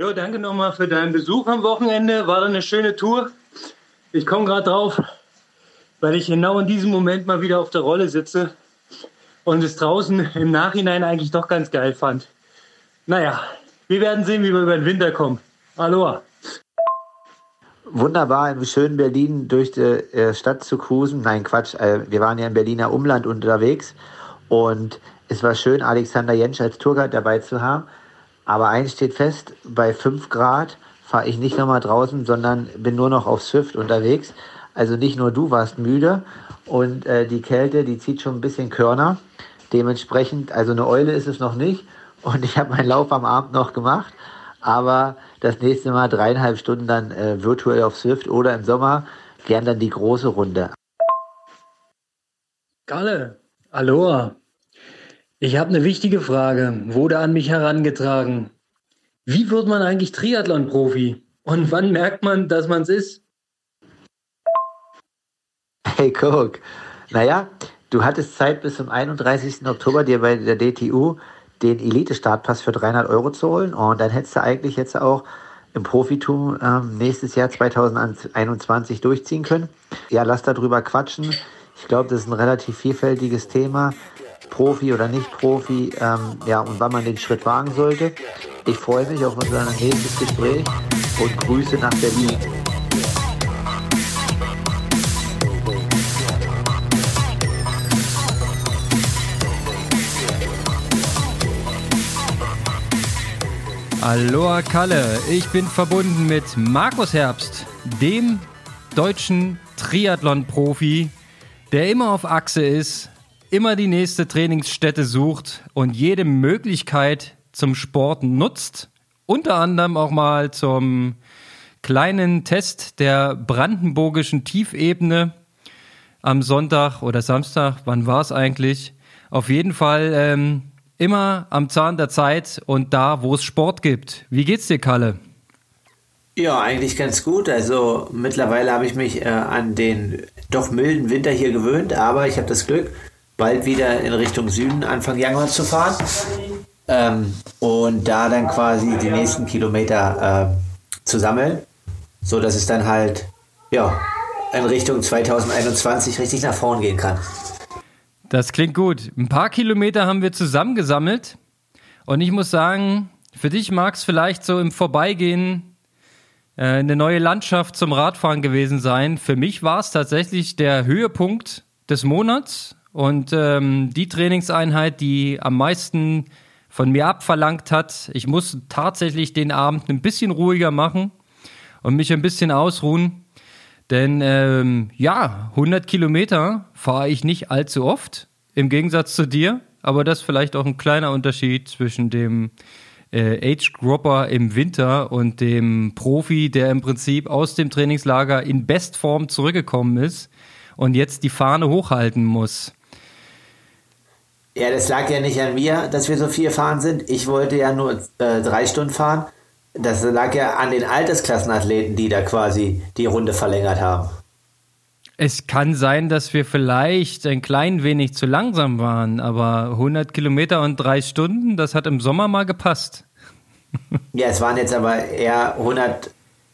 Jo, danke nochmal für deinen Besuch am Wochenende. War eine schöne Tour. Ich komme gerade drauf, weil ich genau in diesem Moment mal wieder auf der Rolle sitze und es draußen im Nachhinein eigentlich doch ganz geil fand. Naja, wir werden sehen, wie wir über den Winter kommen. Aloha. Wunderbar, im schönen Berlin durch die äh, Stadt zu cruisen. Nein, Quatsch, äh, wir waren ja im Berliner Umland unterwegs und es war schön, Alexander Jentsch als Tourguide dabei zu haben. Aber eins steht fest, bei 5 Grad fahre ich nicht nochmal draußen, sondern bin nur noch auf Swift unterwegs. Also nicht nur du warst müde und äh, die Kälte, die zieht schon ein bisschen Körner. Dementsprechend, also eine Eule ist es noch nicht. Und ich habe meinen Lauf am Abend noch gemacht. Aber das nächste Mal dreieinhalb Stunden dann äh, virtuell auf Swift oder im Sommer gern dann die große Runde. Galle, Aloha. Ich habe eine wichtige Frage, wurde an mich herangetragen. Wie wird man eigentlich Triathlon-Profi? Und wann merkt man, dass man es ist? Hey, guck. Naja, du hattest Zeit bis zum 31. Oktober dir bei der DTU den Elite-Startpass für 300 Euro zu holen. Und dann hättest du eigentlich jetzt auch im Profitum ähm, nächstes Jahr 2021 durchziehen können. Ja, lass darüber quatschen. Ich glaube, das ist ein relativ vielfältiges Thema. Profi oder nicht Profi, ähm, ja, und wann man den Schritt wagen sollte. Ich freue mich auf unser nächstes Gespräch und Grüße nach Berlin. Aloha Kalle, ich bin verbunden mit Markus Herbst, dem deutschen Triathlon-Profi, der immer auf Achse ist, immer die nächste Trainingsstätte sucht und jede Möglichkeit zum Sport nutzt, unter anderem auch mal zum kleinen Test der brandenburgischen Tiefebene am Sonntag oder Samstag, wann war es eigentlich? Auf jeden Fall ähm, immer am Zahn der Zeit und da, wo es Sport gibt. Wie geht's dir, Kalle? Ja, eigentlich ganz gut. Also mittlerweile habe ich mich äh, an den doch milden Winter hier gewöhnt, aber ich habe das Glück, bald wieder in Richtung Süden Anfang Januar zu fahren ähm, und da dann quasi die nächsten Kilometer äh, zu sammeln, so dass es dann halt ja in Richtung 2021 richtig nach vorn gehen kann. Das klingt gut. Ein paar Kilometer haben wir zusammengesammelt. Und ich muss sagen, für dich mag es vielleicht so im Vorbeigehen äh, eine neue Landschaft zum Radfahren gewesen sein. Für mich war es tatsächlich der Höhepunkt des Monats und ähm, die Trainingseinheit, die am meisten von mir abverlangt hat. Ich muss tatsächlich den Abend ein bisschen ruhiger machen und mich ein bisschen ausruhen. Denn ähm, ja, 100 Kilometer fahre ich nicht allzu oft, im Gegensatz zu dir. Aber das ist vielleicht auch ein kleiner Unterschied zwischen dem äh, Age-Gropper im Winter und dem Profi, der im Prinzip aus dem Trainingslager in Bestform zurückgekommen ist und jetzt die Fahne hochhalten muss. Ja, das lag ja nicht an mir, dass wir so viel fahren sind. Ich wollte ja nur äh, drei Stunden fahren das lag ja an den Altersklassenathleten, die da quasi die Runde verlängert haben. Es kann sein, dass wir vielleicht ein klein wenig zu langsam waren, aber 100 Kilometer und drei Stunden, das hat im Sommer mal gepasst. Ja, es waren jetzt aber eher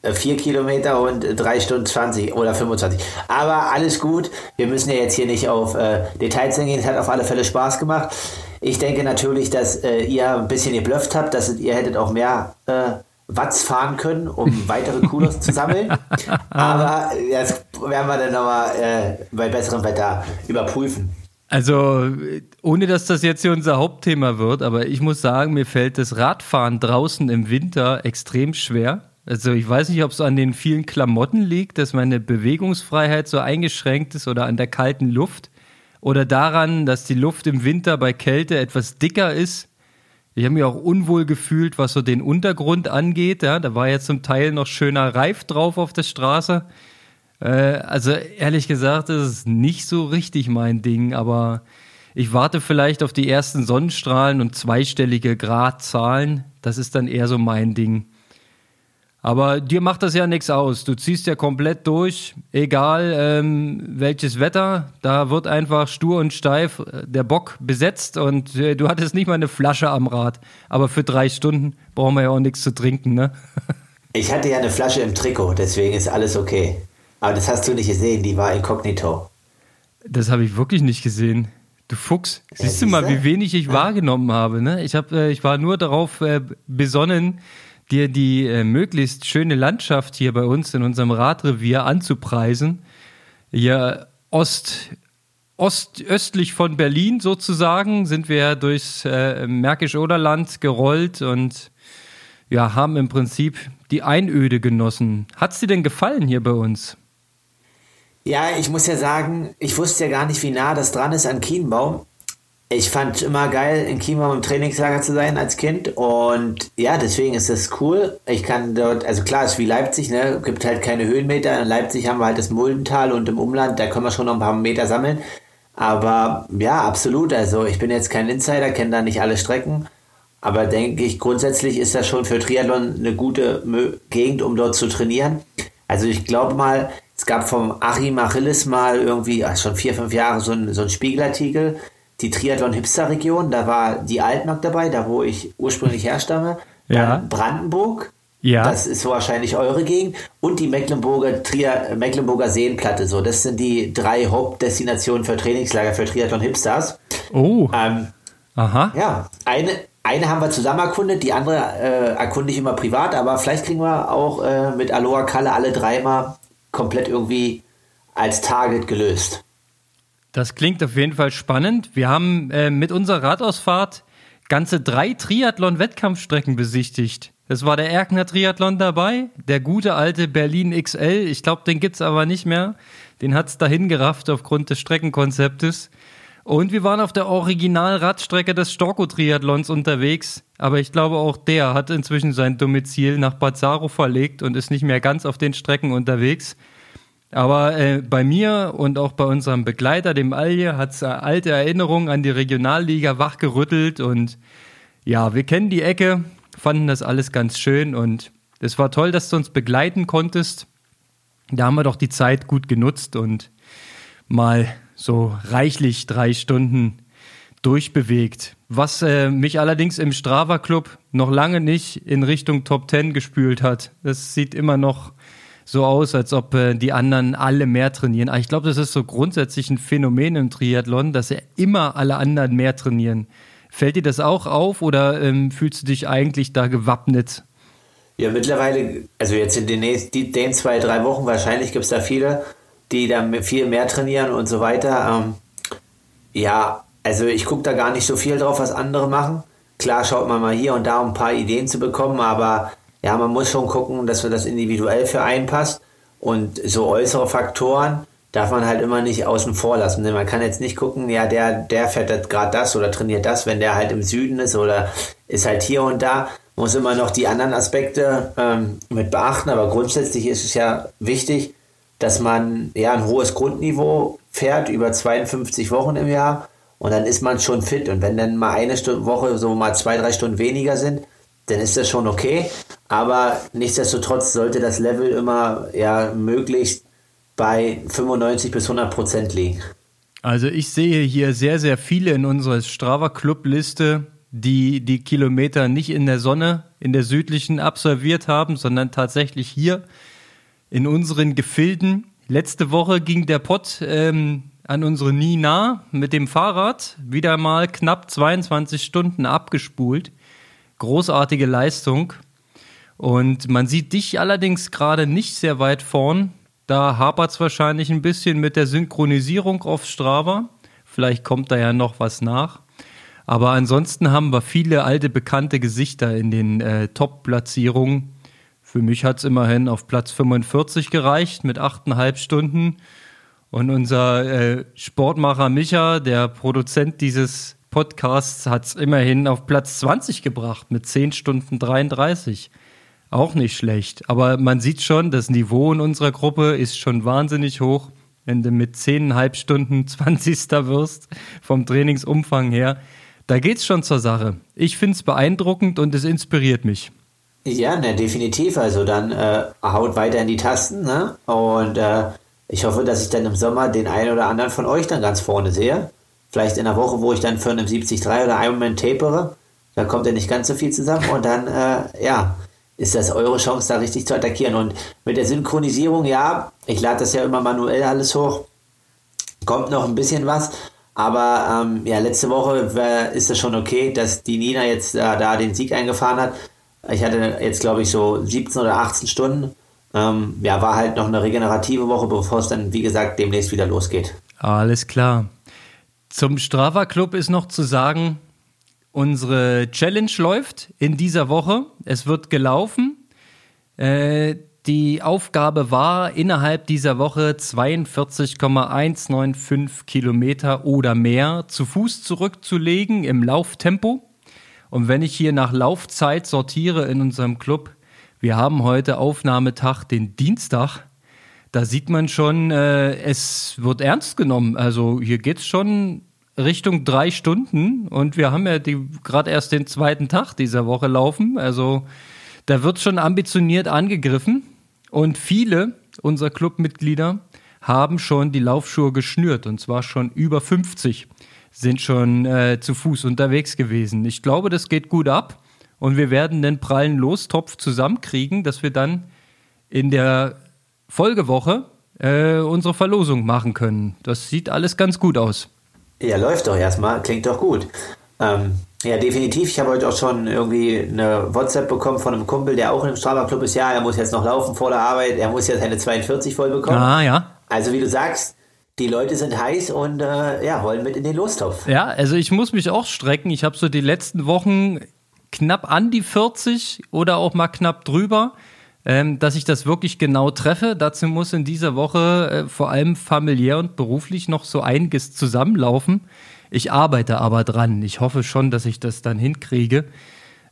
104 Kilometer und 3 Stunden 20 oder 25. Aber alles gut. Wir müssen ja jetzt hier nicht auf äh, Details eingehen. Es hat auf alle Fälle Spaß gemacht. Ich denke natürlich, dass äh, ihr ein bisschen geblufft habt, dass ihr hättet auch mehr äh, Watts fahren können, um weitere Kulos zu sammeln. Aber das werden wir dann nochmal äh, bei besserem Wetter überprüfen. Also, ohne dass das jetzt hier unser Hauptthema wird, aber ich muss sagen, mir fällt das Radfahren draußen im Winter extrem schwer. Also, ich weiß nicht, ob es an den vielen Klamotten liegt, dass meine Bewegungsfreiheit so eingeschränkt ist oder an der kalten Luft oder daran, dass die Luft im Winter bei Kälte etwas dicker ist ich habe mich auch unwohl gefühlt, was so den Untergrund angeht. Ja, da war ja zum Teil noch schöner Reif drauf auf der Straße. Äh, also ehrlich gesagt, das ist nicht so richtig mein Ding, aber ich warte vielleicht auf die ersten Sonnenstrahlen und zweistellige Gradzahlen. Das ist dann eher so mein Ding. Aber dir macht das ja nichts aus. Du ziehst ja komplett durch, egal ähm, welches Wetter. Da wird einfach stur und steif äh, der Bock besetzt und äh, du hattest nicht mal eine Flasche am Rad. Aber für drei Stunden brauchen wir ja auch nichts zu trinken, ne? Ich hatte ja eine Flasche im Trikot, deswegen ist alles okay. Aber das hast du nicht gesehen, die war inkognito. Das habe ich wirklich nicht gesehen. Du Fuchs, ja, siehst du mal, wie wenig ich ja. wahrgenommen habe. Ne? Ich, hab, äh, ich war nur darauf äh, besonnen, dir die äh, möglichst schöne Landschaft hier bei uns in unserem Radrevier anzupreisen. Hier Ost, ostöstlich von Berlin sozusagen sind wir durchs äh, Märkisch-Oderland gerollt und ja, haben im Prinzip die Einöde genossen. Hat es dir denn gefallen hier bei uns? Ja, ich muss ja sagen, ich wusste ja gar nicht, wie nah das dran ist an Kienbaum ich fand immer geil, in Chima im Trainingslager zu sein als Kind. Und ja, deswegen ist das cool. Ich kann dort, also klar, es ist wie Leipzig, ne? Gibt halt keine Höhenmeter. In Leipzig haben wir halt das Muldental und im Umland, da können wir schon noch ein paar Meter sammeln. Aber ja, absolut. Also ich bin jetzt kein Insider, kenne da nicht alle Strecken. Aber denke ich, grundsätzlich ist das schon für Triathlon eine gute Gegend, um dort zu trainieren. Also ich glaube mal, es gab vom Achim Achilles mal irgendwie, ach, schon vier, fünf Jahre so ein, so ein Spiegelartikel die Triathlon-Hipster-Region, da war die Altmark dabei, da wo ich ursprünglich herstamme. Ja. Dann Brandenburg, ja. Das ist wahrscheinlich eure Gegend. Und die Mecklenburger, Trier, Mecklenburger Seenplatte. So, das sind die drei Hauptdestinationen für Trainingslager für Triathlon Hipsters. Oh. Ähm, Aha. Ja, eine, eine haben wir zusammen erkundet, die andere äh, erkunde ich immer privat, aber vielleicht kriegen wir auch äh, mit Aloha Kalle alle dreimal komplett irgendwie als Target gelöst. Das klingt auf jeden Fall spannend. Wir haben äh, mit unserer Radausfahrt ganze drei Triathlon-Wettkampfstrecken besichtigt. Es war der Erkner Triathlon dabei, der gute alte Berlin XL. Ich glaube, den gibt's aber nicht mehr. Den hat's dahin gerafft aufgrund des Streckenkonzeptes. Und wir waren auf der Original-Radstrecke des Storko-Triathlons unterwegs. Aber ich glaube, auch der hat inzwischen sein Domizil nach Bazzaro verlegt und ist nicht mehr ganz auf den Strecken unterwegs. Aber äh, bei mir und auch bei unserem Begleiter, dem Alje, hat es alte Erinnerungen an die Regionalliga wachgerüttelt und ja, wir kennen die Ecke, fanden das alles ganz schön und es war toll, dass du uns begleiten konntest. Da haben wir doch die Zeit gut genutzt und mal so reichlich drei Stunden durchbewegt. Was äh, mich allerdings im Strava Club noch lange nicht in Richtung Top 10 gespült hat. Das sieht immer noch so aus, als ob äh, die anderen alle mehr trainieren. Aber ich glaube, das ist so grundsätzlich ein Phänomen im Triathlon, dass ja immer alle anderen mehr trainieren. Fällt dir das auch auf oder ähm, fühlst du dich eigentlich da gewappnet? Ja, mittlerweile, also jetzt in den, nächsten, den zwei, drei Wochen, wahrscheinlich gibt es da viele, die da viel mehr trainieren und so weiter. Ähm, ja, also ich gucke da gar nicht so viel drauf, was andere machen. Klar schaut man mal hier und da, um ein paar Ideen zu bekommen, aber ja, man muss schon gucken, dass man das individuell für einpasst. Und so äußere Faktoren darf man halt immer nicht außen vor lassen. Denn man kann jetzt nicht gucken, ja, der, der fährt gerade das oder trainiert das, wenn der halt im Süden ist oder ist halt hier und da. Muss immer noch die anderen Aspekte ähm, mit beachten. Aber grundsätzlich ist es ja wichtig, dass man ja ein hohes Grundniveau fährt über 52 Wochen im Jahr und dann ist man schon fit. Und wenn dann mal eine Stunde Woche so mal zwei, drei Stunden weniger sind, dann ist das schon okay. Aber nichtsdestotrotz sollte das Level immer ja möglichst bei 95 bis 100 Prozent liegen. Also ich sehe hier sehr, sehr viele in unserer Strava Club Liste, die die Kilometer nicht in der Sonne, in der südlichen absolviert haben, sondern tatsächlich hier in unseren Gefilden. Letzte Woche ging der Pott ähm, an unsere Nina mit dem Fahrrad wieder mal knapp 22 Stunden abgespult großartige Leistung. Und man sieht dich allerdings gerade nicht sehr weit vorn. Da hapert es wahrscheinlich ein bisschen mit der Synchronisierung auf Strava. Vielleicht kommt da ja noch was nach. Aber ansonsten haben wir viele alte bekannte Gesichter in den äh, Top-Platzierungen. Für mich hat es immerhin auf Platz 45 gereicht mit 8,5 Stunden. Und unser äh, Sportmacher Micha, der Produzent dieses Podcasts hat es immerhin auf Platz 20 gebracht mit 10 Stunden 33. Auch nicht schlecht. Aber man sieht schon, das Niveau in unserer Gruppe ist schon wahnsinnig hoch. Wenn du mit 10,5 Stunden 20. wirst, vom Trainingsumfang her, da geht's schon zur Sache. Ich finde es beeindruckend und es inspiriert mich. Ja, ne, definitiv. Also dann äh, haut weiter in die Tasten, ne? Und äh, ich hoffe, dass ich dann im Sommer den einen oder anderen von euch dann ganz vorne sehe. Vielleicht in der Woche, wo ich dann für einen 73 oder Ironman tapere. Da kommt ja nicht ganz so viel zusammen und dann, äh, ja, ist das eure Chance, da richtig zu attackieren. Und mit der Synchronisierung, ja, ich lade das ja immer manuell alles hoch. Kommt noch ein bisschen was. Aber ähm, ja, letzte Woche ist es schon okay, dass die Nina jetzt äh, da den Sieg eingefahren hat. Ich hatte jetzt, glaube ich, so 17 oder 18 Stunden. Ähm, ja, war halt noch eine regenerative Woche, bevor es dann, wie gesagt, demnächst wieder losgeht. Alles klar. Zum Strava Club ist noch zu sagen, unsere Challenge läuft in dieser Woche. Es wird gelaufen. Äh, die Aufgabe war, innerhalb dieser Woche 42,195 Kilometer oder mehr zu Fuß zurückzulegen im Lauftempo. Und wenn ich hier nach Laufzeit sortiere in unserem Club, wir haben heute Aufnahmetag, den Dienstag, da sieht man schon, äh, es wird ernst genommen. Also hier geht es schon Richtung drei Stunden und wir haben ja gerade erst den zweiten Tag dieser Woche laufen. Also da wird schon ambitioniert angegriffen. Und viele unserer Clubmitglieder haben schon die Laufschuhe geschnürt und zwar schon über 50 sind schon äh, zu Fuß unterwegs gewesen. Ich glaube, das geht gut ab und wir werden den prallen Lostopf zusammenkriegen, dass wir dann in der Folgewoche äh, unsere Verlosung machen können. Das sieht alles ganz gut aus. Ja, läuft doch erstmal, klingt doch gut. Ähm, ja, definitiv. Ich habe heute auch schon irgendwie eine WhatsApp bekommen von einem Kumpel, der auch im Strava Club ist. Ja, er muss jetzt noch laufen vor der Arbeit. Er muss jetzt seine 42 voll bekommen. Ah, ja. Also, wie du sagst, die Leute sind heiß und äh, ja, wollen mit in den Lostopf. Ja, also ich muss mich auch strecken. Ich habe so die letzten Wochen knapp an die 40 oder auch mal knapp drüber, ähm, dass ich das wirklich genau treffe. Dazu muss in dieser Woche äh, vor allem familiär und beruflich noch so einiges zusammenlaufen. Ich arbeite aber dran. Ich hoffe schon, dass ich das dann hinkriege.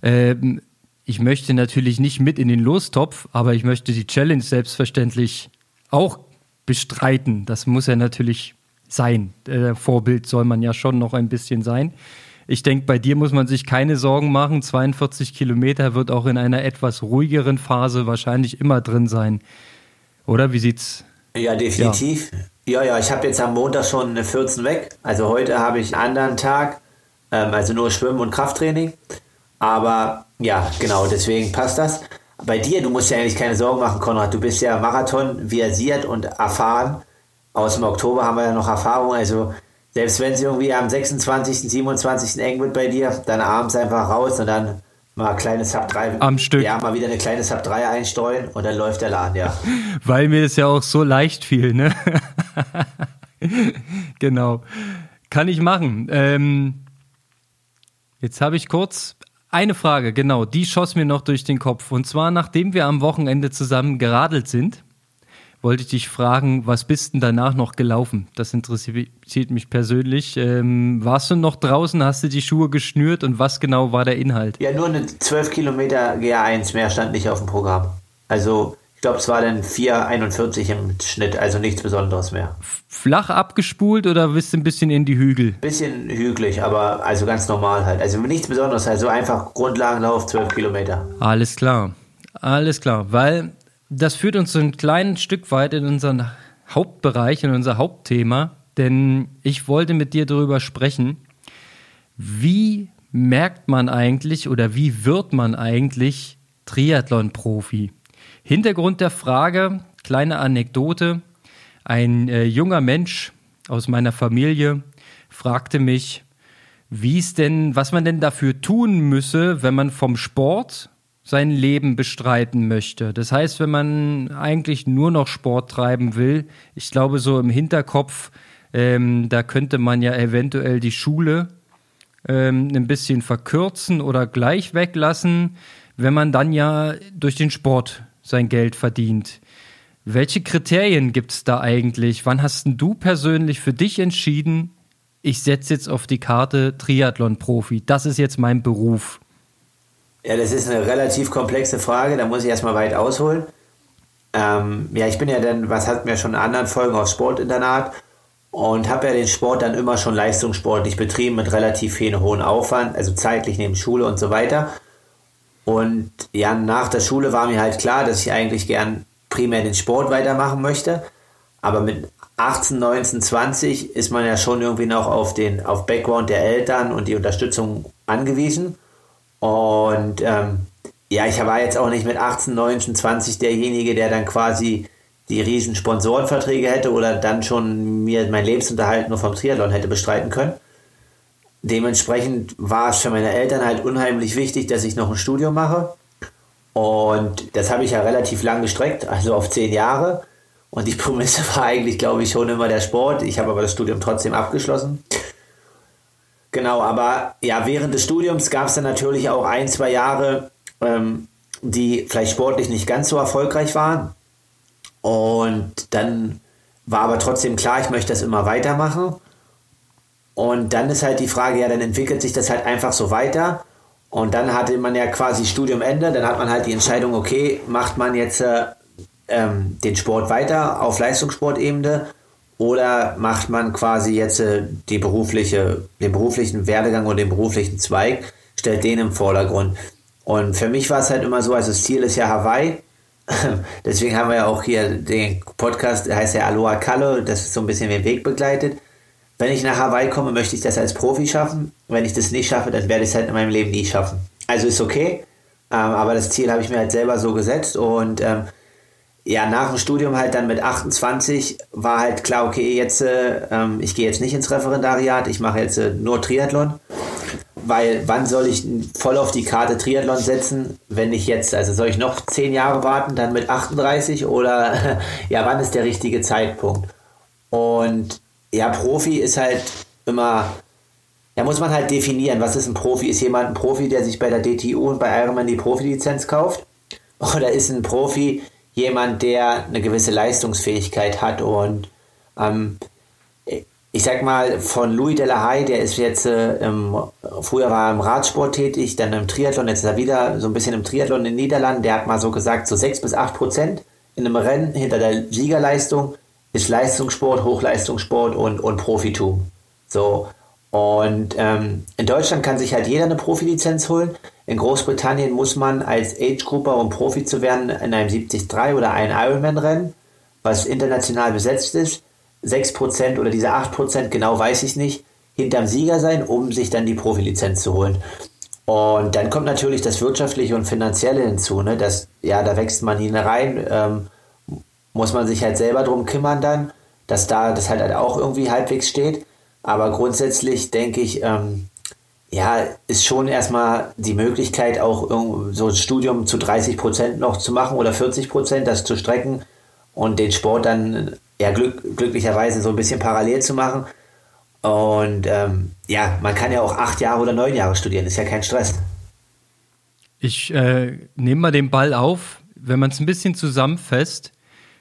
Ähm, ich möchte natürlich nicht mit in den Lostopf, aber ich möchte die Challenge selbstverständlich auch bestreiten. Das muss ja natürlich sein. Äh, Vorbild soll man ja schon noch ein bisschen sein. Ich denke, bei dir muss man sich keine Sorgen machen. 42 Kilometer wird auch in einer etwas ruhigeren Phase wahrscheinlich immer drin sein. Oder wie sieht's? Ja, definitiv. Ja. Ja, ja, ich habe jetzt am Montag schon eine 14 weg. Also heute habe ich einen anderen Tag, ähm, also nur Schwimmen und Krafttraining. Aber ja, genau, deswegen passt das. Bei dir, du musst ja eigentlich keine Sorgen machen, Konrad. Du bist ja Marathon versiert und erfahren. Aus dem Oktober haben wir ja noch Erfahrung. Also selbst wenn es irgendwie am 26., 27. eng wird bei dir, dann abends einfach raus und dann Mal ein kleines Sub 3. Am Stück. Ja, mal wieder eine kleine Sub 3 einstreuen und dann läuft der Laden, ja. Weil mir das ja auch so leicht fiel, ne? genau. Kann ich machen. Ähm, jetzt habe ich kurz eine Frage, genau, die schoss mir noch durch den Kopf. Und zwar, nachdem wir am Wochenende zusammen geradelt sind, wollte ich dich fragen, was bist denn danach noch gelaufen? Das interessiert mich persönlich. Ähm, warst du noch draußen, hast du die Schuhe geschnürt und was genau war der Inhalt? Ja, nur eine 12 Kilometer GA1, mehr stand nicht auf dem Programm. Also ich glaube, es war dann 4,41 im Schnitt, also nichts Besonderes mehr. Flach abgespult oder bist du ein bisschen in die Hügel? Bisschen hügelig, aber also ganz normal halt. Also nichts Besonderes, also einfach Grundlagenlauf, 12 Kilometer. Alles klar. Alles klar, weil das führt uns so ein kleines Stück weit in unseren Hauptbereich, in unser Hauptthema, denn ich wollte mit dir darüber sprechen, wie merkt man eigentlich oder wie wird man eigentlich Triathlon-Profi? Hintergrund der Frage, kleine Anekdote, ein äh, junger Mensch aus meiner Familie fragte mich, wie es denn, was man denn dafür tun müsse, wenn man vom Sport sein Leben bestreiten möchte. Das heißt, wenn man eigentlich nur noch Sport treiben will, ich glaube so im Hinterkopf, ähm, da könnte man ja eventuell die Schule ähm, ein bisschen verkürzen oder gleich weglassen, wenn man dann ja durch den Sport sein Geld verdient. Welche Kriterien gibt es da eigentlich? Wann hast du persönlich für dich entschieden, ich setze jetzt auf die Karte Triathlon-Profi? Das ist jetzt mein Beruf. Ja, das ist eine relativ komplexe Frage, da muss ich erstmal weit ausholen. Ähm, ja, ich bin ja dann, was hat mir schon in anderen Folgen aufs Sportinternat und habe ja den Sport dann immer schon leistungssportlich betrieben mit relativ viel hohen Aufwand, also zeitlich neben Schule und so weiter. Und ja, nach der Schule war mir halt klar, dass ich eigentlich gern primär den Sport weitermachen möchte. Aber mit 18, 19, 20 ist man ja schon irgendwie noch auf den auf Background der Eltern und die Unterstützung angewiesen. Und ähm, ja, ich war jetzt auch nicht mit 18, 19, 20 derjenige, der dann quasi die riesen Sponsorenverträge hätte oder dann schon mir mein Lebensunterhalt nur vom Triathlon hätte bestreiten können. Dementsprechend war es für meine Eltern halt unheimlich wichtig, dass ich noch ein Studium mache. Und das habe ich ja relativ lang gestreckt, also auf zehn Jahre. Und die Prämisse war eigentlich, glaube ich, schon immer der Sport. Ich habe aber das Studium trotzdem abgeschlossen. Genau, aber ja, während des Studiums gab es dann natürlich auch ein, zwei Jahre, ähm, die vielleicht sportlich nicht ganz so erfolgreich waren. Und dann war aber trotzdem klar, ich möchte das immer weitermachen. Und dann ist halt die Frage, ja, dann entwickelt sich das halt einfach so weiter. Und dann hatte man ja quasi Studiumende, dann hat man halt die Entscheidung, okay, macht man jetzt äh, ähm, den Sport weiter auf Leistungssportebene oder macht man quasi jetzt äh, die berufliche, den beruflichen Werdegang oder den beruflichen Zweig, stellt den im Vordergrund. Und für mich war es halt immer so, also das Ziel ist ja Hawaii. Deswegen haben wir ja auch hier den Podcast, der heißt ja Aloha Kalle, das ist so ein bisschen den Weg begleitet. Wenn ich nach Hawaii komme, möchte ich das als Profi schaffen. Wenn ich das nicht schaffe, dann werde ich es halt in meinem Leben nie schaffen. Also ist okay, ähm, aber das Ziel habe ich mir halt selber so gesetzt und ähm, ja, nach dem Studium halt dann mit 28 war halt klar, okay, jetzt, äh, ähm, ich gehe jetzt nicht ins Referendariat, ich mache jetzt äh, nur Triathlon. Weil wann soll ich voll auf die Karte Triathlon setzen, wenn nicht jetzt? Also soll ich noch zehn Jahre warten, dann mit 38 oder ja, wann ist der richtige Zeitpunkt? Und ja, Profi ist halt immer, ja, muss man halt definieren, was ist ein Profi? Ist jemand ein Profi, der sich bei der DTU und bei Ironman die Profilizenz kauft? Oder ist ein Profi jemand, der eine gewisse Leistungsfähigkeit hat und ähm, ich sag mal, von Louis Delahaye, der ist jetzt, äh, im, früher war er im Radsport tätig, dann im Triathlon, jetzt ist er wieder so ein bisschen im Triathlon in den Niederlanden, der hat mal so gesagt, so sechs bis acht Prozent in einem Rennen hinter der Siegerleistung ist Leistungssport, Hochleistungssport und, und Profitum. So. Und ähm, in Deutschland kann sich halt jeder eine Profilizenz holen. In Großbritannien muss man als Age-Grupper, um Profi zu werden, in einem 73 oder einem Ironman-Rennen, was international besetzt ist, 6% oder diese 8%, genau weiß ich nicht, hinterm Sieger sein, um sich dann die Profilizenz zu holen. Und dann kommt natürlich das Wirtschaftliche und Finanzielle hinzu. Ne? Das, ja, da wächst man hinein, ähm, muss man sich halt selber drum kümmern dann, dass da das halt, halt auch irgendwie halbwegs steht. Aber grundsätzlich denke ich, ähm, ja, ist schon erstmal die Möglichkeit, auch so ein Studium zu 30 Prozent noch zu machen oder 40 Prozent, das zu strecken und den Sport dann ja glück, glücklicherweise so ein bisschen parallel zu machen. Und ähm, ja, man kann ja auch acht Jahre oder neun Jahre studieren, ist ja kein Stress. Ich äh, nehme mal den Ball auf. Wenn man es ein bisschen zusammenfasst,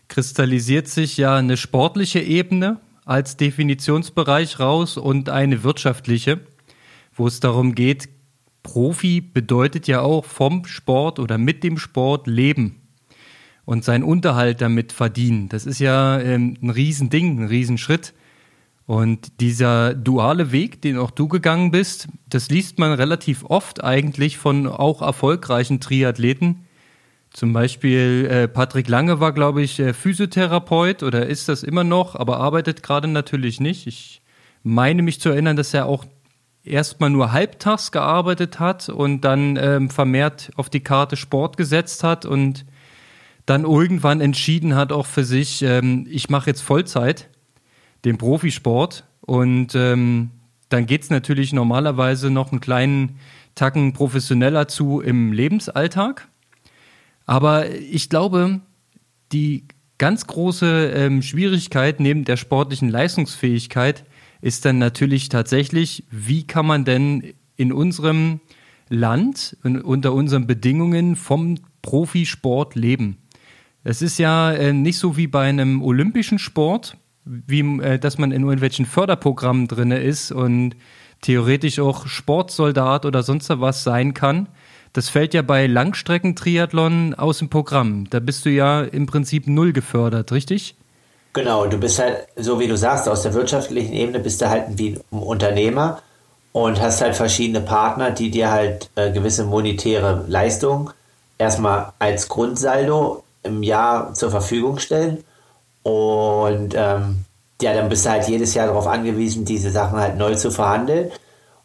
kristallisiert sich ja eine sportliche Ebene als Definitionsbereich raus und eine wirtschaftliche, wo es darum geht, Profi bedeutet ja auch vom Sport oder mit dem Sport leben und seinen Unterhalt damit verdienen. Das ist ja ähm, ein Riesending, ein Riesenschritt. Und dieser duale Weg, den auch du gegangen bist, das liest man relativ oft eigentlich von auch erfolgreichen Triathleten. Zum Beispiel äh, Patrick Lange war, glaube ich, äh, Physiotherapeut oder ist das immer noch, aber arbeitet gerade natürlich nicht. Ich meine mich zu erinnern, dass er auch erstmal nur halbtags gearbeitet hat und dann ähm, vermehrt auf die Karte Sport gesetzt hat und dann irgendwann entschieden hat, auch für sich, ähm, ich mache jetzt Vollzeit den Profisport und ähm, dann geht es natürlich normalerweise noch einen kleinen Tacken professioneller zu im Lebensalltag. Aber ich glaube, die ganz große ähm, Schwierigkeit neben der sportlichen Leistungsfähigkeit ist dann natürlich tatsächlich, wie kann man denn in unserem Land, unter unseren Bedingungen vom Profisport leben? Es ist ja äh, nicht so wie bei einem olympischen Sport, wie, äh, dass man in irgendwelchen Förderprogrammen drin ist und theoretisch auch Sportsoldat oder sonst was sein kann. Das fällt ja bei Langstreckentriathlon aus dem Programm. Da bist du ja im Prinzip null gefördert, richtig? Genau, du bist halt, so wie du sagst, aus der wirtschaftlichen Ebene bist du halt wie ein Unternehmer und hast halt verschiedene Partner, die dir halt äh, gewisse monetäre Leistungen erstmal als Grundsaldo im Jahr zur Verfügung stellen. Und ähm, ja, dann bist du halt jedes Jahr darauf angewiesen, diese Sachen halt neu zu verhandeln.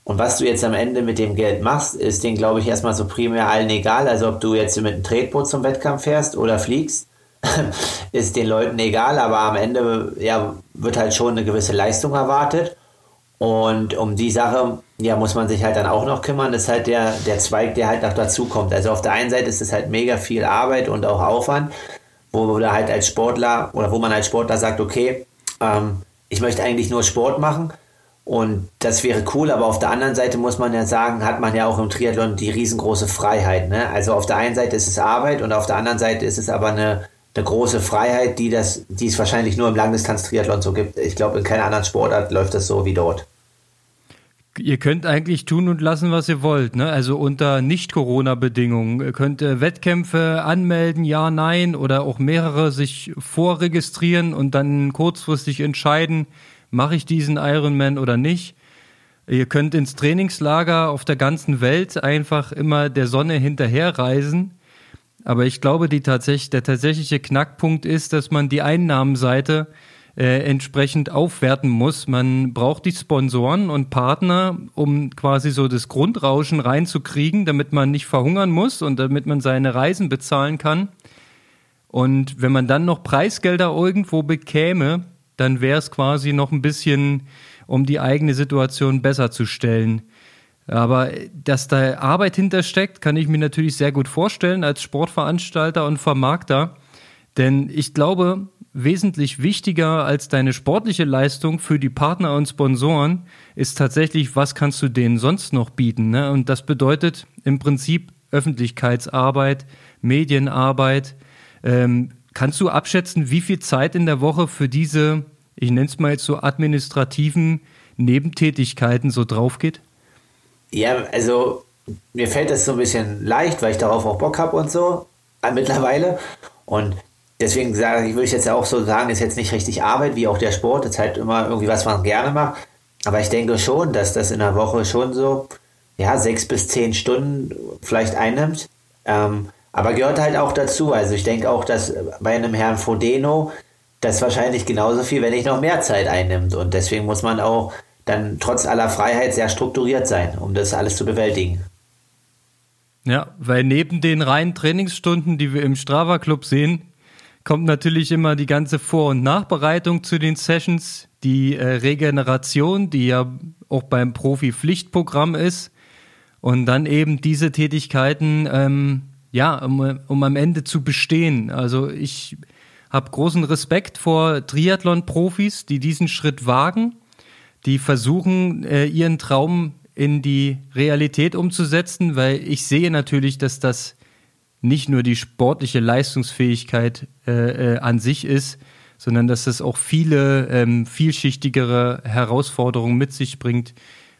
Und was du jetzt am Ende mit dem Geld machst, ist denen, glaube ich, erstmal so primär allen egal. Also ob du jetzt mit einem Tretboot zum Wettkampf fährst oder fliegst, ist den Leuten egal. Aber am Ende ja, wird halt schon eine gewisse Leistung erwartet. Und um die Sache, ja, muss man sich halt dann auch noch kümmern. Das ist halt der, der Zweig, der halt noch dazu kommt. Also auf der einen Seite ist es halt mega viel Arbeit und auch Aufwand, wo du halt als Sportler oder wo man als Sportler sagt, okay, ähm, ich möchte eigentlich nur Sport machen und das wäre cool, aber auf der anderen Seite muss man ja sagen, hat man ja auch im Triathlon die riesengroße Freiheit. Ne? Also auf der einen Seite ist es Arbeit und auf der anderen Seite ist es aber eine, eine große Freiheit, die, das, die es wahrscheinlich nur im Langdistanz-Triathlon so gibt. Ich glaube, in keiner anderen Sportart läuft das so wie dort. Ihr könnt eigentlich tun und lassen, was ihr wollt, ne? Also unter Nicht-Corona-Bedingungen. Ihr könnt äh, Wettkämpfe anmelden, ja, nein, oder auch mehrere sich vorregistrieren und dann kurzfristig entscheiden, mache ich diesen Ironman oder nicht. Ihr könnt ins Trainingslager auf der ganzen Welt einfach immer der Sonne hinterherreisen. Aber ich glaube, die tatsächlich, der tatsächliche Knackpunkt ist, dass man die Einnahmenseite äh, entsprechend aufwerten muss. Man braucht die Sponsoren und Partner, um quasi so das Grundrauschen reinzukriegen, damit man nicht verhungern muss und damit man seine Reisen bezahlen kann. Und wenn man dann noch Preisgelder irgendwo bekäme, dann wäre es quasi noch ein bisschen, um die eigene Situation besser zu stellen. Aber dass da Arbeit hintersteckt, kann ich mir natürlich sehr gut vorstellen als Sportveranstalter und Vermarkter. Denn ich glaube, wesentlich wichtiger als deine sportliche Leistung für die Partner und Sponsoren ist tatsächlich, was kannst du denen sonst noch bieten. Ne? Und das bedeutet im Prinzip Öffentlichkeitsarbeit, Medienarbeit. Ähm, kannst du abschätzen, wie viel Zeit in der Woche für diese, ich nenne es mal jetzt so administrativen Nebentätigkeiten so drauf geht? Ja, also mir fällt das so ein bisschen leicht, weil ich darauf auch Bock habe und so äh, mittlerweile. Und deswegen sage ich, würde ich jetzt auch so sagen, ist jetzt nicht richtig Arbeit, wie auch der Sport. Das ist halt immer irgendwie, was man gerne macht. Aber ich denke schon, dass das in der Woche schon so, ja, sechs bis zehn Stunden vielleicht einnimmt. Ähm, aber gehört halt auch dazu. Also ich denke auch, dass bei einem Herrn Frodeno das wahrscheinlich genauso viel, wenn nicht noch mehr Zeit einnimmt. Und deswegen muss man auch dann trotz aller Freiheit sehr strukturiert sein, um das alles zu bewältigen. Ja, weil neben den reinen Trainingsstunden, die wir im Strava Club sehen, kommt natürlich immer die ganze Vor- und Nachbereitung zu den Sessions, die äh, Regeneration, die ja auch beim Profi-Pflichtprogramm ist, und dann eben diese Tätigkeiten, ähm, ja, um, um am Ende zu bestehen. Also ich habe großen Respekt vor Triathlon-Profis, die diesen Schritt wagen, die versuchen, äh, ihren Traum in die Realität umzusetzen, weil ich sehe natürlich, dass das nicht nur die sportliche Leistungsfähigkeit äh, äh, an sich ist, sondern dass es auch viele ähm, vielschichtigere Herausforderungen mit sich bringt.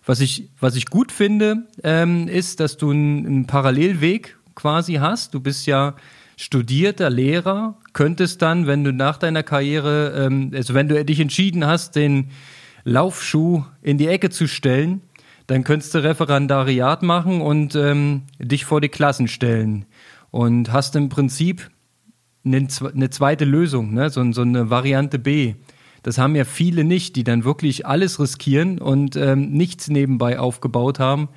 Was ich, was ich gut finde, ähm, ist, dass du einen, einen Parallelweg quasi hast. Du bist ja studierter Lehrer, könntest dann, wenn du nach deiner Karriere, ähm, also wenn du dich entschieden hast, den Laufschuh in die Ecke zu stellen, dann könntest du Referendariat machen und ähm, dich vor die Klassen stellen und hast im Prinzip eine, zweite Lösung, ne? so, so, eine Variante B. Das haben ja viele nicht, die dann wirklich alles riskieren und ähm, nichts nebenbei aufgebaut haben.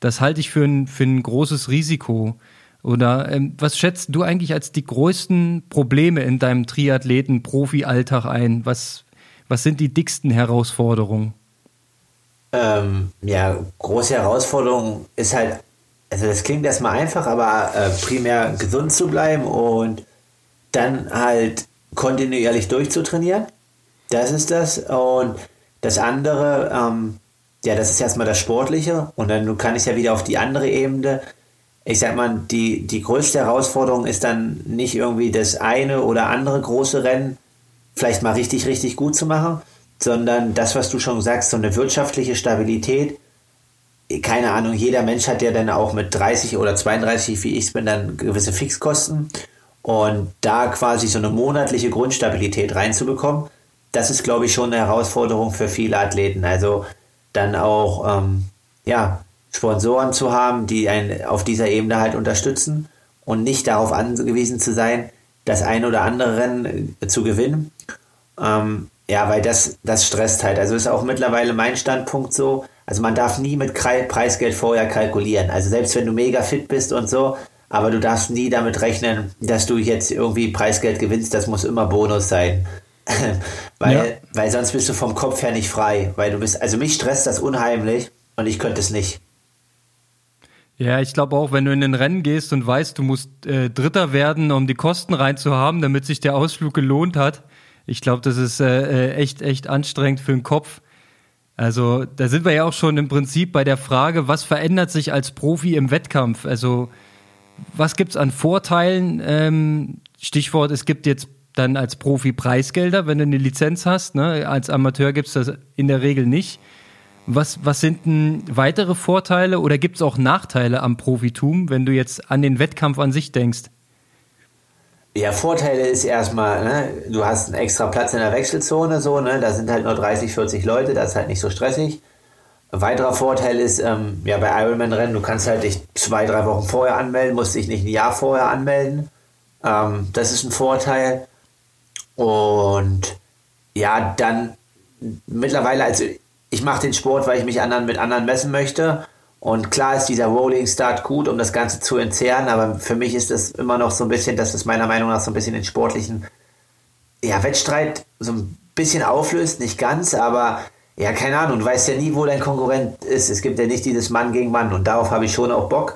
Das halte ich für ein, für ein großes Risiko. Oder ähm, was schätzt du eigentlich als die größten Probleme in deinem Triathleten-Profi-Alltag ein? Was, was sind die dicksten Herausforderungen? Ähm, ja, große Herausforderung ist halt also das klingt erstmal einfach, aber äh, primär gesund zu bleiben und dann halt kontinuierlich durchzutrainieren. Das ist das. Und das andere, ähm, ja, das ist erstmal das Sportliche. Und dann kann ich ja wieder auf die andere Ebene. Ich sag mal, die, die größte Herausforderung ist dann nicht irgendwie das eine oder andere große Rennen vielleicht mal richtig, richtig gut zu machen, sondern das, was du schon sagst, so eine wirtschaftliche Stabilität keine Ahnung, jeder Mensch hat ja dann auch mit 30 oder 32, wie ich es bin, dann gewisse Fixkosten. Und da quasi so eine monatliche Grundstabilität reinzubekommen, das ist, glaube ich, schon eine Herausforderung für viele Athleten. Also dann auch, ähm, ja, Sponsoren zu haben, die einen auf dieser Ebene halt unterstützen und nicht darauf angewiesen zu sein, das ein oder andere Rennen äh, zu gewinnen. Ähm, ja, weil das, das stresst halt. Also ist auch mittlerweile mein Standpunkt so. Also man darf nie mit Preisgeld vorher kalkulieren. Also selbst wenn du mega fit bist und so, aber du darfst nie damit rechnen, dass du jetzt irgendwie Preisgeld gewinnst. Das muss immer Bonus sein. weil, ja. weil sonst bist du vom Kopf her nicht frei. Weil du bist, also mich stresst das unheimlich und ich könnte es nicht. Ja, ich glaube auch, wenn du in ein Rennen gehst und weißt, du musst äh, Dritter werden, um die Kosten reinzuhaben, damit sich der Ausflug gelohnt hat. Ich glaube, das ist äh, äh, echt, echt anstrengend für den Kopf. Also da sind wir ja auch schon im Prinzip bei der Frage, was verändert sich als Profi im Wettkampf? Also was gibt's an Vorteilen? Ähm, Stichwort, es gibt jetzt dann als Profi Preisgelder, wenn du eine Lizenz hast. Ne? Als Amateur gibt's das in der Regel nicht. Was, was sind denn weitere Vorteile oder gibt es auch Nachteile am Profitum, wenn du jetzt an den Wettkampf an sich denkst? Ja, Vorteile ist erstmal, ne, du hast einen extra Platz in der Wechselzone, so, ne, da sind halt nur 30, 40 Leute, das ist halt nicht so stressig. Ein weiterer Vorteil ist, ähm, ja, bei Ironman-Rennen, du kannst halt dich zwei, drei Wochen vorher anmelden, musst dich nicht ein Jahr vorher anmelden. Ähm, das ist ein Vorteil. Und ja, dann mittlerweile, also ich mache den Sport, weil ich mich anderen mit anderen messen möchte. Und klar ist dieser Rolling Start gut, um das Ganze zu entzerren, aber für mich ist das immer noch so ein bisschen, dass es meiner Meinung nach so ein bisschen den sportlichen ja, Wettstreit so ein bisschen auflöst, nicht ganz, aber ja, keine Ahnung, du weißt ja nie, wo dein Konkurrent ist. Es gibt ja nicht dieses Mann gegen Mann und darauf habe ich schon auch Bock.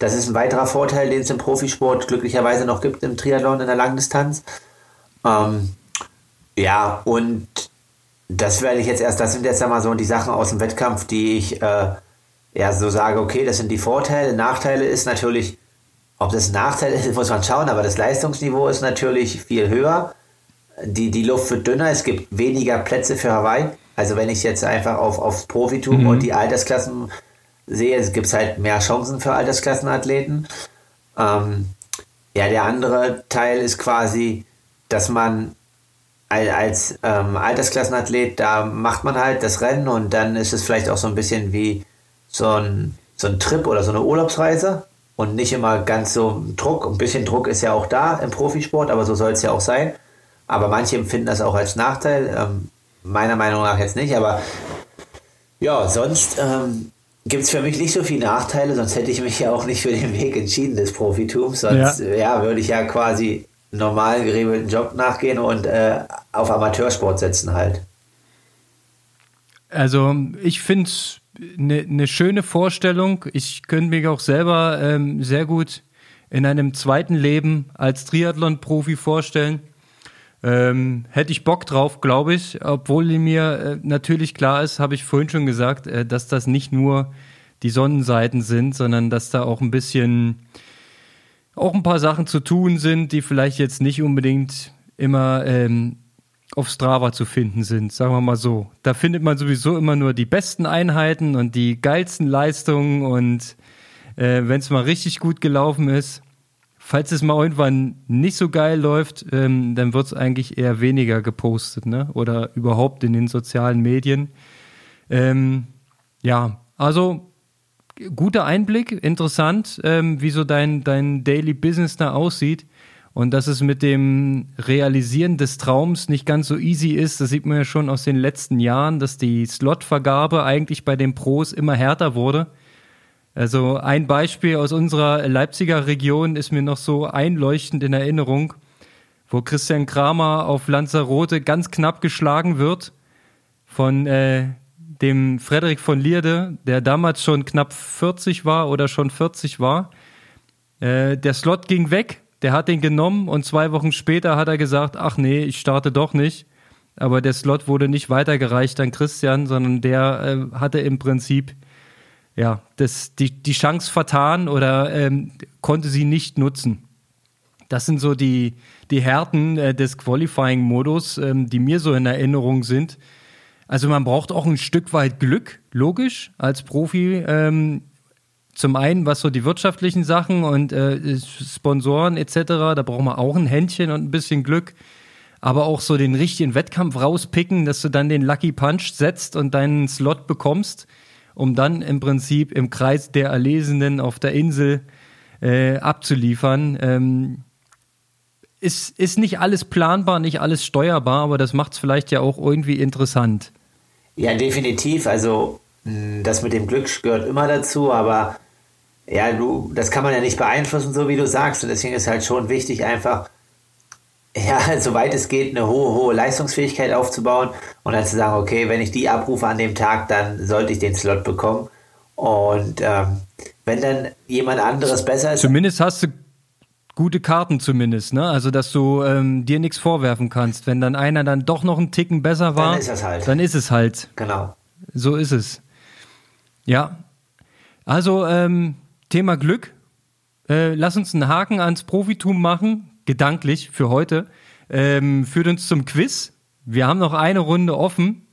Das ist ein weiterer Vorteil, den es im Profisport glücklicherweise noch gibt im Triathlon in der Langdistanz. Ähm, ja, und das werde ich jetzt erst, das sind jetzt einmal so die Sachen aus dem Wettkampf, die ich äh, ja so sage, okay, das sind die Vorteile. Nachteile ist natürlich, ob das ein Nachteil ist, muss man schauen, aber das Leistungsniveau ist natürlich viel höher. Die, die Luft wird dünner, es gibt weniger Plätze für Hawaii. Also wenn ich jetzt einfach auf, aufs Profitum mhm. und die Altersklassen sehe, es gibt halt mehr Chancen für Altersklassenathleten. Ähm, ja, der andere Teil ist quasi, dass man als ähm, Altersklassenathlet, da macht man halt das Rennen und dann ist es vielleicht auch so ein bisschen wie so ein, so ein Trip oder so eine Urlaubsreise und nicht immer ganz so Druck. Ein bisschen Druck ist ja auch da im Profisport, aber so soll es ja auch sein. Aber manche empfinden das auch als Nachteil. Ähm, meiner Meinung nach jetzt nicht, aber ja, sonst ähm, gibt es für mich nicht so viele Nachteile, sonst hätte ich mich ja auch nicht für den Weg entschieden des Profitums. Sonst ja. ja würde ich ja quasi normalen geregelten Job nachgehen und äh, auf Amateursport setzen halt. Also ich finde es eine ne schöne Vorstellung. Ich könnte mich auch selber ähm, sehr gut in einem zweiten Leben als Triathlon-Profi vorstellen. Ähm, hätte ich Bock drauf, glaube ich, obwohl mir äh, natürlich klar ist, habe ich vorhin schon gesagt, äh, dass das nicht nur die Sonnenseiten sind, sondern dass da auch ein bisschen auch ein paar Sachen zu tun sind, die vielleicht jetzt nicht unbedingt immer ähm, auf Strava zu finden sind, sagen wir mal so. Da findet man sowieso immer nur die besten Einheiten und die geilsten Leistungen und äh, wenn es mal richtig gut gelaufen ist, falls es mal irgendwann nicht so geil läuft, ähm, dann wird es eigentlich eher weniger gepostet, ne? Oder überhaupt in den sozialen Medien. Ähm, ja, also guter Einblick, interessant, ähm, wie so dein, dein Daily Business da aussieht. Und dass es mit dem Realisieren des Traums nicht ganz so easy ist, das sieht man ja schon aus den letzten Jahren, dass die Slotvergabe eigentlich bei den Pros immer härter wurde. Also ein Beispiel aus unserer Leipziger Region ist mir noch so einleuchtend in Erinnerung, wo Christian Kramer auf Lanzarote ganz knapp geschlagen wird von äh, dem Frederik von Lierde, der damals schon knapp 40 war oder schon 40 war. Äh, der Slot ging weg, der hat den genommen und zwei Wochen später hat er gesagt, ach nee, ich starte doch nicht. Aber der Slot wurde nicht weitergereicht an Christian, sondern der äh, hatte im Prinzip ja, das, die, die Chance vertan oder ähm, konnte sie nicht nutzen. Das sind so die, die Härten äh, des Qualifying-Modus, ähm, die mir so in Erinnerung sind. Also man braucht auch ein Stück weit Glück, logisch, als Profi. Ähm, zum einen, was so die wirtschaftlichen Sachen und äh, Sponsoren etc., da braucht man auch ein Händchen und ein bisschen Glück. Aber auch so den richtigen Wettkampf rauspicken, dass du dann den Lucky Punch setzt und deinen Slot bekommst. um dann im Prinzip im Kreis der Erlesenen auf der Insel äh, abzuliefern. Ähm, ist, ist nicht alles planbar, nicht alles steuerbar, aber das macht es vielleicht ja auch irgendwie interessant. Ja, definitiv. Also das mit dem Glück gehört immer dazu, aber ja, du, das kann man ja nicht beeinflussen, so wie du sagst. Und deswegen ist halt schon wichtig, einfach, ja, soweit es geht, eine hohe, hohe Leistungsfähigkeit aufzubauen und dann zu sagen, okay, wenn ich die abrufe an dem Tag, dann sollte ich den Slot bekommen. Und ähm, wenn dann jemand anderes besser ist. Zumindest hast du gute Karten zumindest, ne? Also dass du ähm, dir nichts vorwerfen kannst. Wenn dann einer dann doch noch einen Ticken besser war, dann ist es halt. Dann ist es halt. Genau. So ist es. Ja. Also ähm, Thema Glück. Äh, lass uns einen Haken ans Profitum machen, gedanklich für heute. Ähm, führt uns zum Quiz. Wir haben noch eine Runde offen.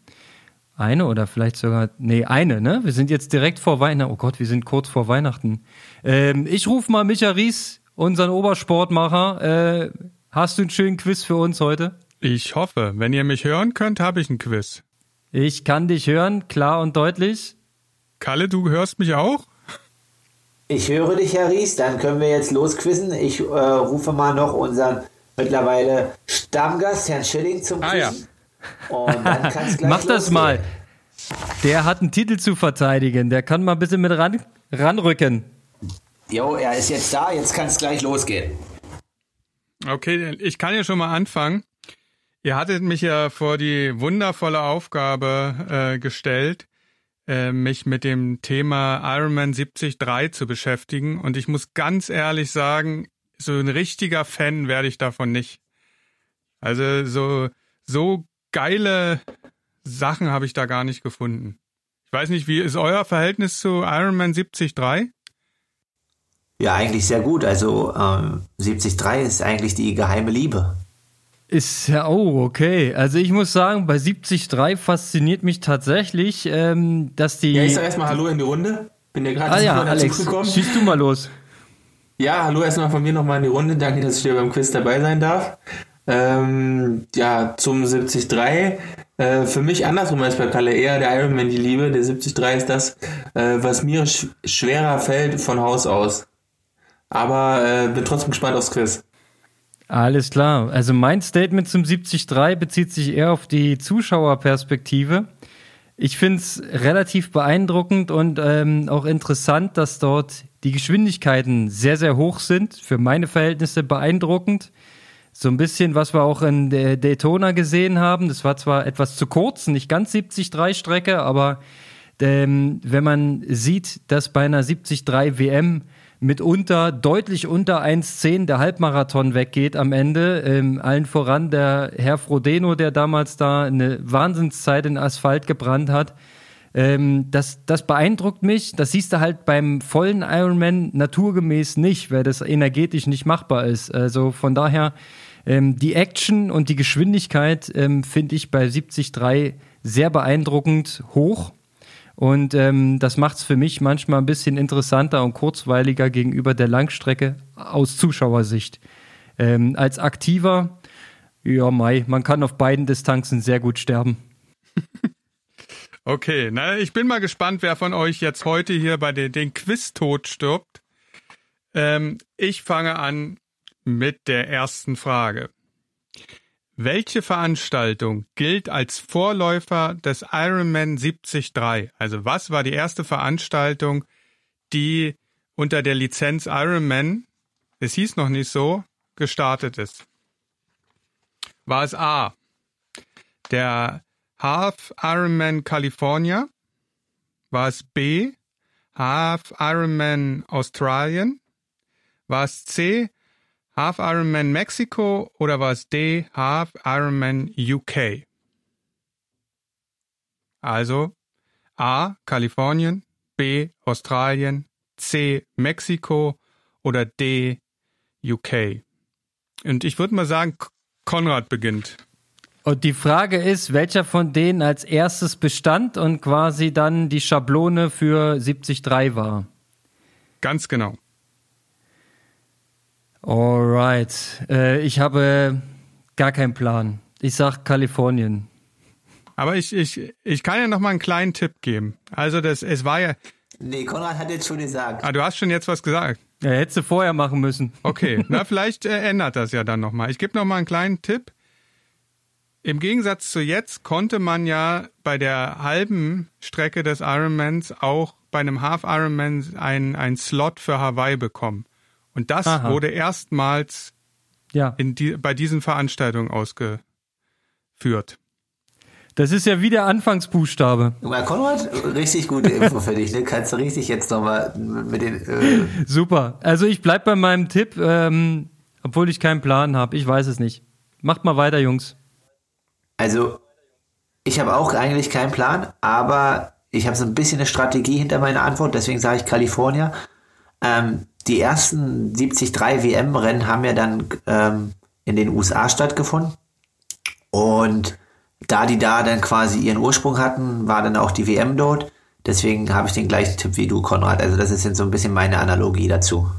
Eine oder vielleicht sogar, nee, eine, ne? Wir sind jetzt direkt vor Weihnachten. Oh Gott, wir sind kurz vor Weihnachten. Ähm, ich rufe mal Micha Ries unseren Obersportmacher. Äh, hast du einen schönen Quiz für uns heute? Ich hoffe. Wenn ihr mich hören könnt, habe ich einen Quiz. Ich kann dich hören, klar und deutlich. Kalle, du hörst mich auch? Ich höre dich, Herr Ries. Dann können wir jetzt losquissen. Ich äh, rufe mal noch unseren mittlerweile Stammgast, Herrn Schilling, zum ah, Ja. Und dann kann's gleich Mach das losgehen. mal. Der hat einen Titel zu verteidigen. Der kann mal ein bisschen mit ran, ranrücken. Jo, er ist jetzt da, jetzt kann es gleich losgehen. Okay, ich kann ja schon mal anfangen. Ihr hattet mich ja vor die wundervolle Aufgabe äh, gestellt, äh, mich mit dem Thema Ironman 73 zu beschäftigen. Und ich muss ganz ehrlich sagen, so ein richtiger Fan werde ich davon nicht. Also so, so geile Sachen habe ich da gar nicht gefunden. Ich weiß nicht, wie ist euer Verhältnis zu Ironman 73? Ja, eigentlich sehr gut. Also ähm, 73 ist eigentlich die geheime Liebe. Ist ja, oh, okay. Also ich muss sagen, bei 73 fasziniert mich tatsächlich, ähm, dass die. Ja, ich sag erstmal Hallo in die Runde. Bin ja gerade ah, ja, Alex, gekommen. Schießt du mal los. Ja, hallo erstmal von mir nochmal in die Runde. Danke, dass ich hier beim Quiz dabei sein darf. Ähm, ja, zum 73. Äh, für mich andersrum als bei Kalle eher der Ironman die Liebe. Der 73 ist das, äh, was mir sch schwerer fällt von Haus aus. Aber äh, bin trotzdem gespannt aufs Quiz. Alles klar. Also mein Statement zum 73 bezieht sich eher auf die Zuschauerperspektive. Ich finde es relativ beeindruckend und ähm, auch interessant, dass dort die Geschwindigkeiten sehr, sehr hoch sind. Für meine Verhältnisse beeindruckend. So ein bisschen, was wir auch in der Daytona gesehen haben. Das war zwar etwas zu kurz, nicht ganz 73 Strecke, aber ähm, wenn man sieht, dass bei einer 73 WM mitunter deutlich unter 1,10 der Halbmarathon weggeht am Ende. Ähm, allen voran der Herr Frodeno, der damals da eine Wahnsinnszeit in Asphalt gebrannt hat. Ähm, das, das beeindruckt mich. Das siehst du halt beim vollen Ironman naturgemäß nicht, weil das energetisch nicht machbar ist. Also von daher, ähm, die Action und die Geschwindigkeit ähm, finde ich bei 73 sehr beeindruckend hoch. Und ähm, das macht es für mich manchmal ein bisschen interessanter und kurzweiliger gegenüber der Langstrecke aus Zuschauersicht. Ähm, als Aktiver, ja, Mai, man kann auf beiden Distanzen sehr gut sterben. Okay, na, ich bin mal gespannt, wer von euch jetzt heute hier bei den, den Quiz-Tod stirbt. Ähm, ich fange an mit der ersten Frage. Welche Veranstaltung gilt als Vorläufer des Ironman 73? Also was war die erste Veranstaltung, die unter der Lizenz Ironman, es hieß noch nicht so, gestartet ist? War es A, der Half Ironman California? War es B, Half Ironman Australien? War es C, Half Ironman Mexiko oder war es D, Half Ironman UK? Also A, Kalifornien, B, Australien, C, Mexiko oder D, UK. Und ich würde mal sagen, Konrad beginnt. Und die Frage ist, welcher von denen als erstes bestand und quasi dann die Schablone für 73 war. Ganz genau. Alright. Äh, ich habe gar keinen Plan. Ich sag Kalifornien. Aber ich, ich, ich kann ja noch mal einen kleinen Tipp geben. Also das, es war ja. Nee, Konrad hat jetzt schon gesagt. Ah, du hast schon jetzt was gesagt. Ja, hättest du vorher machen müssen. Okay, na vielleicht äh, ändert das ja dann noch mal. Ich gebe noch mal einen kleinen Tipp. Im Gegensatz zu jetzt konnte man ja bei der halben Strecke des Ironmans auch bei einem Half Ironman einen Slot für Hawaii bekommen. Und das Aha. wurde erstmals Ja. in die, bei diesen Veranstaltungen ausgeführt. Das ist ja wie der Anfangsbuchstabe. Ja, Konrad, richtig gute Info für dich. Ne? Kannst du richtig jetzt nochmal mit den. Äh, Super. Also ich bleib bei meinem Tipp, ähm, obwohl ich keinen Plan habe. Ich weiß es nicht. Macht mal weiter, Jungs. also, ich habe auch eigentlich keinen Plan, aber ich habe so ein bisschen eine Strategie hinter meiner Antwort, deswegen sage ich California. Ähm, die ersten 73 WM-Rennen haben ja dann ähm, in den USA stattgefunden. Und da die da dann quasi ihren Ursprung hatten, war dann auch die WM dort. Deswegen habe ich den gleichen Tipp wie du, Konrad. Also das ist jetzt so ein bisschen meine Analogie dazu.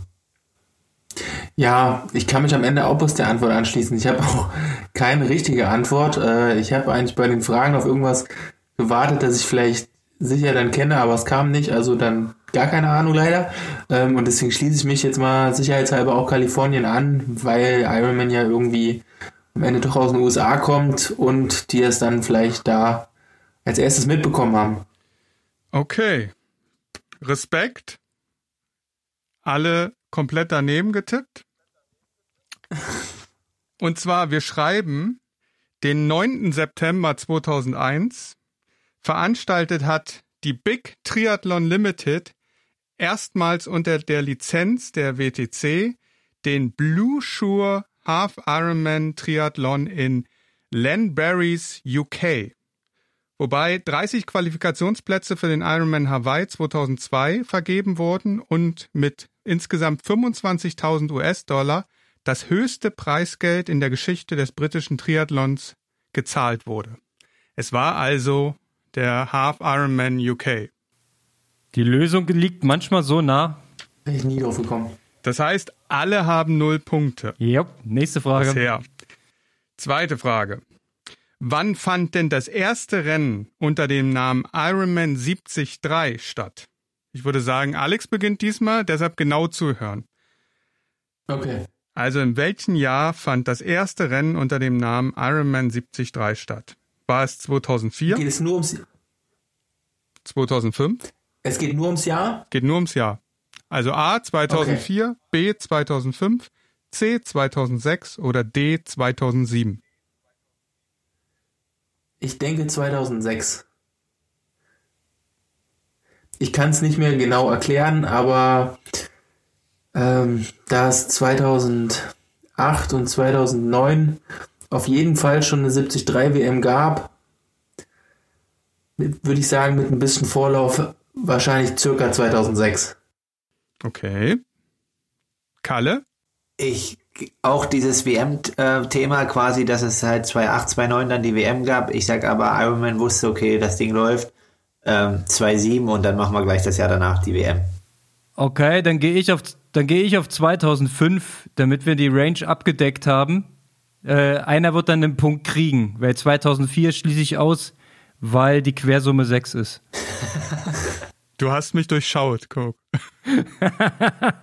Ja, ich kann mich am Ende auch bloß der Antwort anschließen. Ich habe auch keine richtige Antwort. Äh, Ich habe eigentlich bei den Fragen auf irgendwas gewartet, das ich vielleicht sicher dann kenne, aber es kam nicht. Also dann gar keine Ahnung leider. Ähm, Und deswegen schließe ich mich jetzt mal sicherheitshalber auch Kalifornien an, weil Ironman ja irgendwie am Ende doch aus den USA kommt und die es dann vielleicht da als erstes mitbekommen haben. Okay. Respekt. Alle komplett daneben getippt. Und zwar, wir schreiben den 9. September 2001. Veranstaltet hat die Big Triathlon Limited erstmals unter der Lizenz der WTC den Blue Shore Half Ironman Triathlon in Lanbarys, UK. Wobei 30 Qualifikationsplätze für den Ironman Hawaii 2002 vergeben wurden und mit insgesamt 25.000 US-Dollar das höchste Preisgeld in der Geschichte des britischen Triathlons gezahlt wurde. Es war also der Half Ironman UK. Die Lösung liegt manchmal so nah. Wäre ich nie drauf gekommen. Das heißt, alle haben null Punkte. Yep. Nächste Frage. Bisher. Zweite Frage. Wann fand denn das erste Rennen unter dem Namen Ironman 73 statt? Ich würde sagen, Alex beginnt diesmal, deshalb genau zuhören. Okay. Also in welchem Jahr fand das erste Rennen unter dem Namen Ironman 73 statt? War es 2004, Geht es nur ums, 2005? es geht nur ums Jahr? Geht nur ums Jahr. Also A 2004, B 2005, C 2006 oder D 2007. Ich denke 2006. Ich kann es nicht mehr genau erklären, aber ähm, da es 2008 und 2009 auf jeden Fall schon eine 73 WM gab, würde ich sagen, mit ein bisschen Vorlauf wahrscheinlich circa 2006. Okay. Kalle? Ich auch dieses WM-Thema quasi, dass es halt 2008, 2009 dann die WM gab. Ich sag aber, Ironman wusste, okay, das Ding läuft. Ähm, 2007 und dann machen wir gleich das Jahr danach die WM. Okay, dann gehe ich auf dann gehe ich auf 2005, damit wir die Range abgedeckt haben. Äh, einer wird dann den Punkt kriegen, weil 2004 schließe ich aus, weil die Quersumme 6 ist. Du hast mich durchschaut, Coke.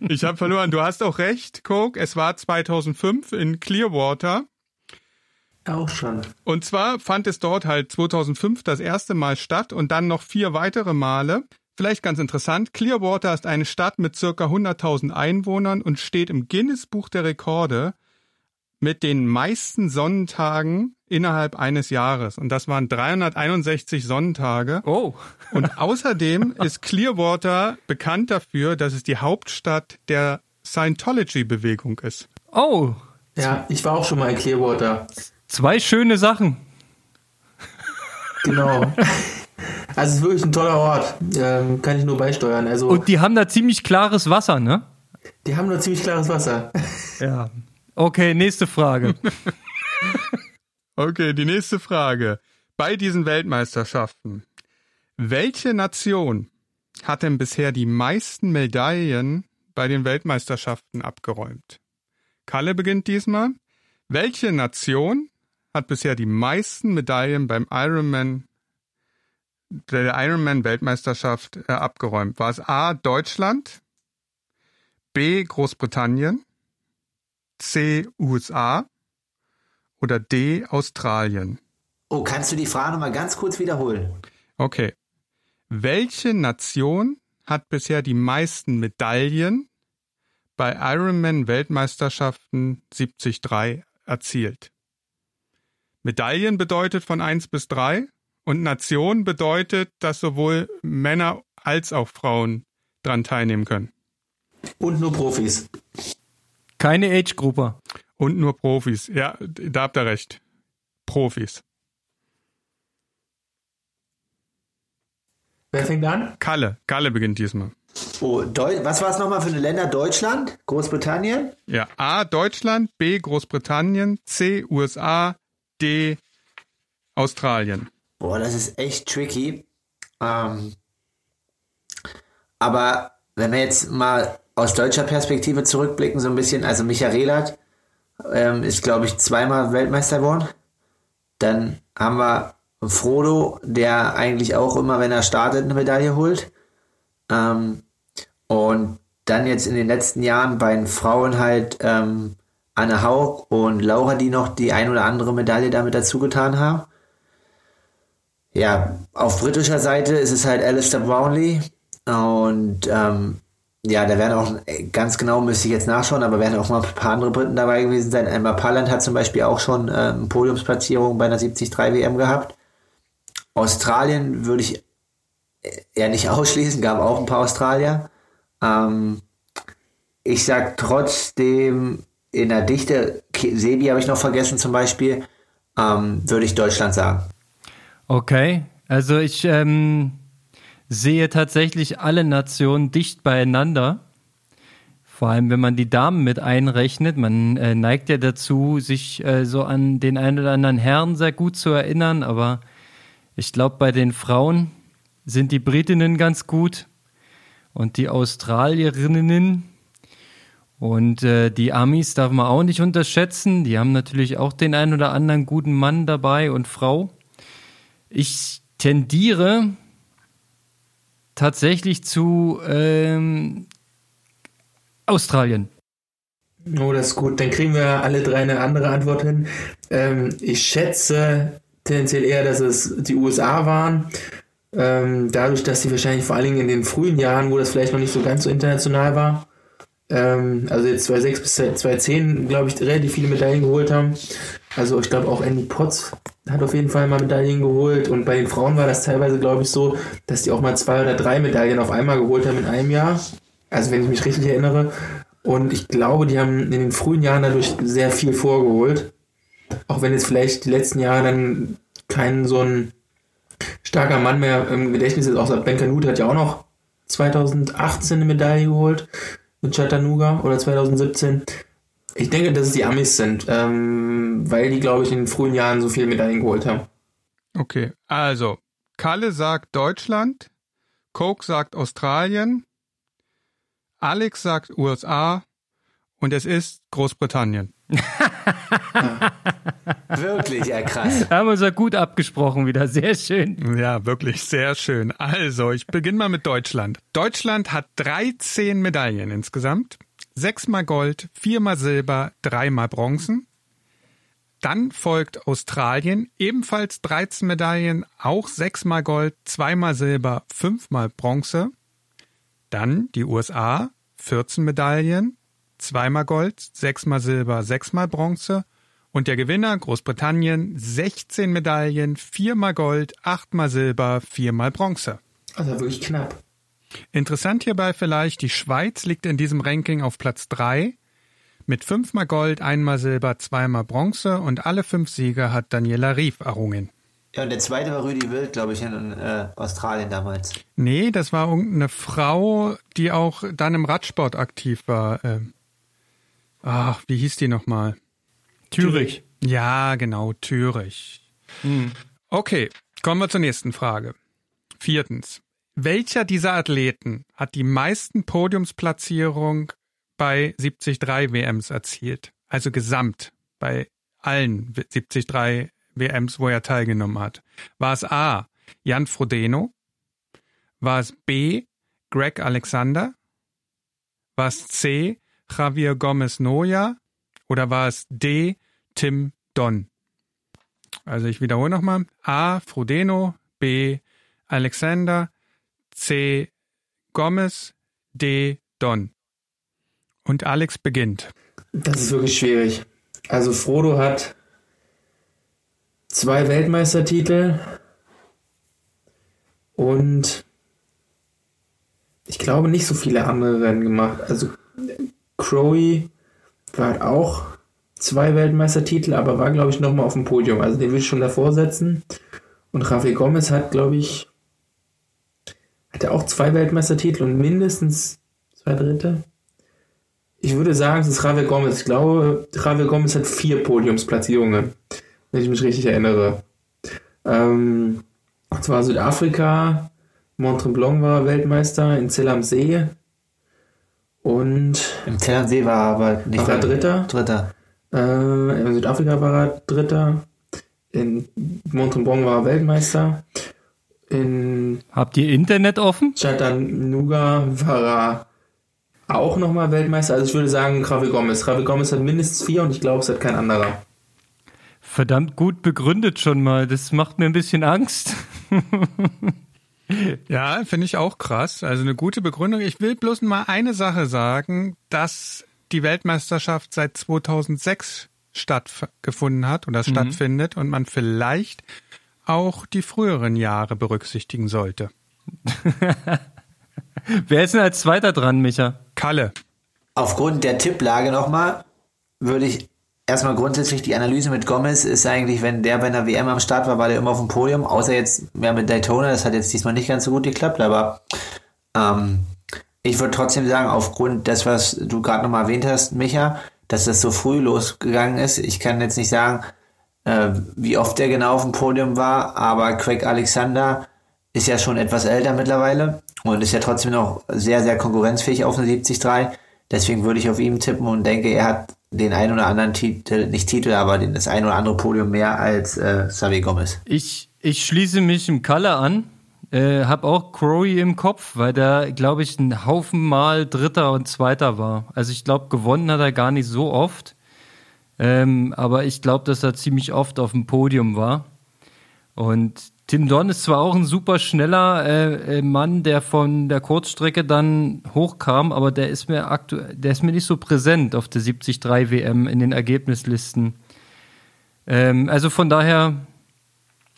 ich habe verloren. Du hast auch recht, Coke. Es war 2005 in Clearwater. Auch schon. Und zwar fand es dort halt 2005 das erste Mal statt und dann noch vier weitere Male. Vielleicht ganz interessant, Clearwater ist eine Stadt mit circa 100.000 Einwohnern und steht im Guinness Buch der Rekorde mit den meisten Sonnentagen innerhalb eines Jahres. Und das waren 361 Sonnentage. Oh. Und außerdem ist Clearwater bekannt dafür, dass es die Hauptstadt der Scientology-Bewegung ist. Oh, Ja, ich war auch schon mal in Clearwater. zwei schöne Sachen. Genau. Also es ist wirklich ein toller Ort. Ähm, kann ich nur beisteuern. Also Und die haben da ziemlich klares Wasser, ne? die haben nur ziemlich klares Wasser. Ja. Okay, nächste Frage. Okay, die nächste Frage. Bei diesen Weltmeisterschaften, welche Nation hat denn bisher die meisten Medaillen bei den Weltmeisterschaften abgeräumt? Kalle beginnt diesmal. Welche Nation hat bisher die meisten Medaillen beim Ironman der Ironman-Weltmeisterschaft äh, abgeräumt? War es A. Deutschland, B. Großbritannien, C. USA oder D. Australien? Oh, kannst du die Frage nochmal ganz kurz wiederholen? Okay. Welche Nation hat bisher die meisten Medaillen bei Ironman-Weltmeisterschaften 73 erzielt? Medaillen bedeutet von 1 bis 3 und Nation bedeutet, dass sowohl Männer als auch Frauen dran teilnehmen können. Und nur Profis. Keine Age-Gruppe. Und nur Profis. Ja, da habt ihr recht. Profis. Wer fängt an? Kalle. Kalle beginnt diesmal. Oh, Deu was war es nochmal für eine Länder? Deutschland? Großbritannien? Ja, A. Deutschland, B. Großbritannien, C. USA, D. Australien. Boah, das ist echt tricky. Ähm, aber wenn wir jetzt mal aus deutscher Perspektive zurückblicken, so ein bisschen, also Michael Rehlert ähm, ist, glaube ich, zweimal Weltmeister geworden. Dann haben wir Frodo, der eigentlich auch immer, wenn er startet, eine Medaille holt. Ähm, und dann jetzt in den letzten Jahren bei den Frauen halt ähm, Anne Haug und Laura, die noch die ein oder andere Medaille damit dazu getan haben. Ja, auf britischer Seite ist es halt Alistair Brownlee. Und ähm, ja, da werden auch, ganz genau müsste ich jetzt nachschauen, aber werden auch mal ein paar andere Briten dabei gewesen sein. Emma Palland hat zum Beispiel auch schon ähm, Podiumsplatzierung bei einer 73 WM gehabt. Australien würde ich eher nicht ausschließen, gab auch ein paar Australier. Ähm, ich sag trotzdem, in der Dichte, Sebi habe ich noch vergessen zum Beispiel, ähm, würde ich Deutschland sagen. Okay, also ich ähm, sehe tatsächlich alle Nationen dicht beieinander. Vor allem, wenn man die Damen mit einrechnet. Man äh, neigt ja dazu, sich äh, so an den einen oder anderen Herrn sehr gut zu erinnern, aber ich glaube, bei den Frauen sind die Britinnen ganz gut und die Australierinnen und äh, die Amis darf man auch nicht unterschätzen. Die haben natürlich auch den einen oder anderen guten Mann dabei und Frau. Ich tendiere tatsächlich zu ähm, Australien. Oh, das ist gut. Dann kriegen wir alle drei eine andere Antwort hin. Ähm, ich schätze tendenziell eher, dass es die USA waren. Ähm, dadurch, dass sie wahrscheinlich vor allen Dingen in den frühen Jahren, wo das vielleicht noch nicht so ganz so international war, ähm, also jetzt 2006 bis 2010, glaube ich, relativ viele Medaillen geholt haben. Also ich glaube auch Andy Potts hat auf jeden Fall mal Medaillen geholt und bei den Frauen war das teilweise, glaube ich, so, dass die auch mal zwei oder drei Medaillen auf einmal geholt haben in einem Jahr. Also wenn ich mich richtig erinnere. Und ich glaube, die haben in den frühen Jahren dadurch sehr viel vorgeholt. Auch wenn jetzt vielleicht die letzten Jahre dann kein so ein starker Mann mehr im Gedächtnis ist. Außer Ben Canute hat ja auch noch 2018 eine Medaille geholt mit Chattanooga oder 2017. Ich denke, dass es die Amis sind, ähm, weil die, glaube ich, in den frühen Jahren so viel Medaillen geholt haben. Okay, also Kalle sagt Deutschland, Coke sagt Australien, Alex sagt USA und es ist Großbritannien. Wirklich, ja krass. Da haben wir uns ja gut abgesprochen wieder. Sehr schön. Ja, wirklich sehr schön. Also, ich beginne mal mit Deutschland. Deutschland hat 13 Medaillen insgesamt. Sechsmal Gold, viermal Silber, dreimal Bronzen. Dann folgt Australien, ebenfalls 13 Medaillen, auch sechsmal Gold, zweimal Silber, fünfmal Bronze. Dann die USA, 14 Medaillen, zweimal Gold, sechsmal Silber, sechsmal Bronze. Und der Gewinner Großbritannien 16 Medaillen, viermal Gold, achtmal Silber, viermal Bronze. Also wirklich knapp. Interessant hierbei vielleicht, die Schweiz liegt in diesem Ranking auf Platz 3 mit fünfmal Gold, einmal Silber, zweimal Bronze und alle fünf Siege hat Daniela Rief errungen. Ja, und der zweite war Rüdi Wild, glaube ich, in äh, Australien damals. Nee, das war irgendeine Frau, die auch dann im Radsport aktiv war. Ähm, ach, wie hieß die nochmal? Thürich. Ja, genau, Thürich. Hm. Okay, kommen wir zur nächsten Frage. Viertens. Welcher dieser Athleten hat die meisten Podiumsplatzierungen bei 73 WMs erzielt? Also gesamt bei allen 73 WMs, wo er teilgenommen hat? War es A. Jan Frodeno? War es B. Greg Alexander? War es C. Javier Gomez Noya? Oder war es D. Tim Don? Also ich wiederhole nochmal. A. Frodeno. B. Alexander. C. Gomez. D. Don. Und Alex beginnt. Das ist wirklich schwierig. Also Frodo hat zwei Weltmeistertitel und ich glaube nicht so viele andere Rennen gemacht. Also Crowy war auch zwei Weltmeistertitel, aber war glaube ich nochmal auf dem Podium. Also den will ich schon davor setzen. Und Rafael Gomez hat glaube ich hat er auch zwei Weltmeistertitel und mindestens zwei Dritte. Ich würde sagen, es ist Javier Gomez. Ich glaube, Javier Gomez hat vier Podiumsplatzierungen, wenn ich mich richtig erinnere. Ähm, und zwar Südafrika, Mont-Tremblant war Weltmeister, in Zell am See. Und. Im Zell am See war er aber nicht war er Dritter. Dritter. Äh, in Südafrika war er Dritter. In Mont-Tremblant war er Weltmeister. In Habt ihr Internet offen? Chattanooga war er auch nochmal Weltmeister. Also ich würde sagen, Javi Gomez. Javi Gomez hat mindestens vier und ich glaube, es hat kein anderer. Verdammt gut begründet schon mal. Das macht mir ein bisschen Angst. ja, finde ich auch krass. Also eine gute Begründung. Ich will bloß mal eine Sache sagen, dass die Weltmeisterschaft seit 2006 stattgefunden hat oder mhm. stattfindet und man vielleicht auch die früheren Jahre berücksichtigen sollte. Wer ist denn als Zweiter dran, Micha? Kalle. Aufgrund der Tipplage nochmal würde ich erstmal grundsätzlich die Analyse mit Gomez ist eigentlich, wenn der bei einer WM am Start war, war der immer auf dem Podium, außer jetzt mehr mit Daytona, das hat jetzt diesmal nicht ganz so gut geklappt, aber ähm, ich würde trotzdem sagen, aufgrund des, was du gerade nochmal erwähnt hast, Micha, dass das so früh losgegangen ist, ich kann jetzt nicht sagen, äh, wie oft der genau auf dem Podium war, aber Craig Alexander ist ja schon etwas älter mittlerweile und ist ja trotzdem noch sehr, sehr konkurrenzfähig auf eine 73. Deswegen würde ich auf ihn tippen und denke, er hat den ein oder anderen Titel, nicht Titel, aber das ein oder andere Podium mehr als äh, Xavier Gomez. Ich, ich schließe mich im Kalle an. Äh, hab auch Crowy im Kopf, weil der, glaube ich, ein Haufen Mal Dritter und Zweiter war. Also ich glaube, gewonnen hat er gar nicht so oft. Ähm, aber ich glaube, dass er ziemlich oft auf dem Podium war. Und Tim Don ist zwar auch ein super schneller äh, äh, Mann, der von der Kurzstrecke dann hochkam, aber der ist mir aktuell, der ist mir nicht so präsent auf der 73 WM in den Ergebnislisten. Ähm, also von daher,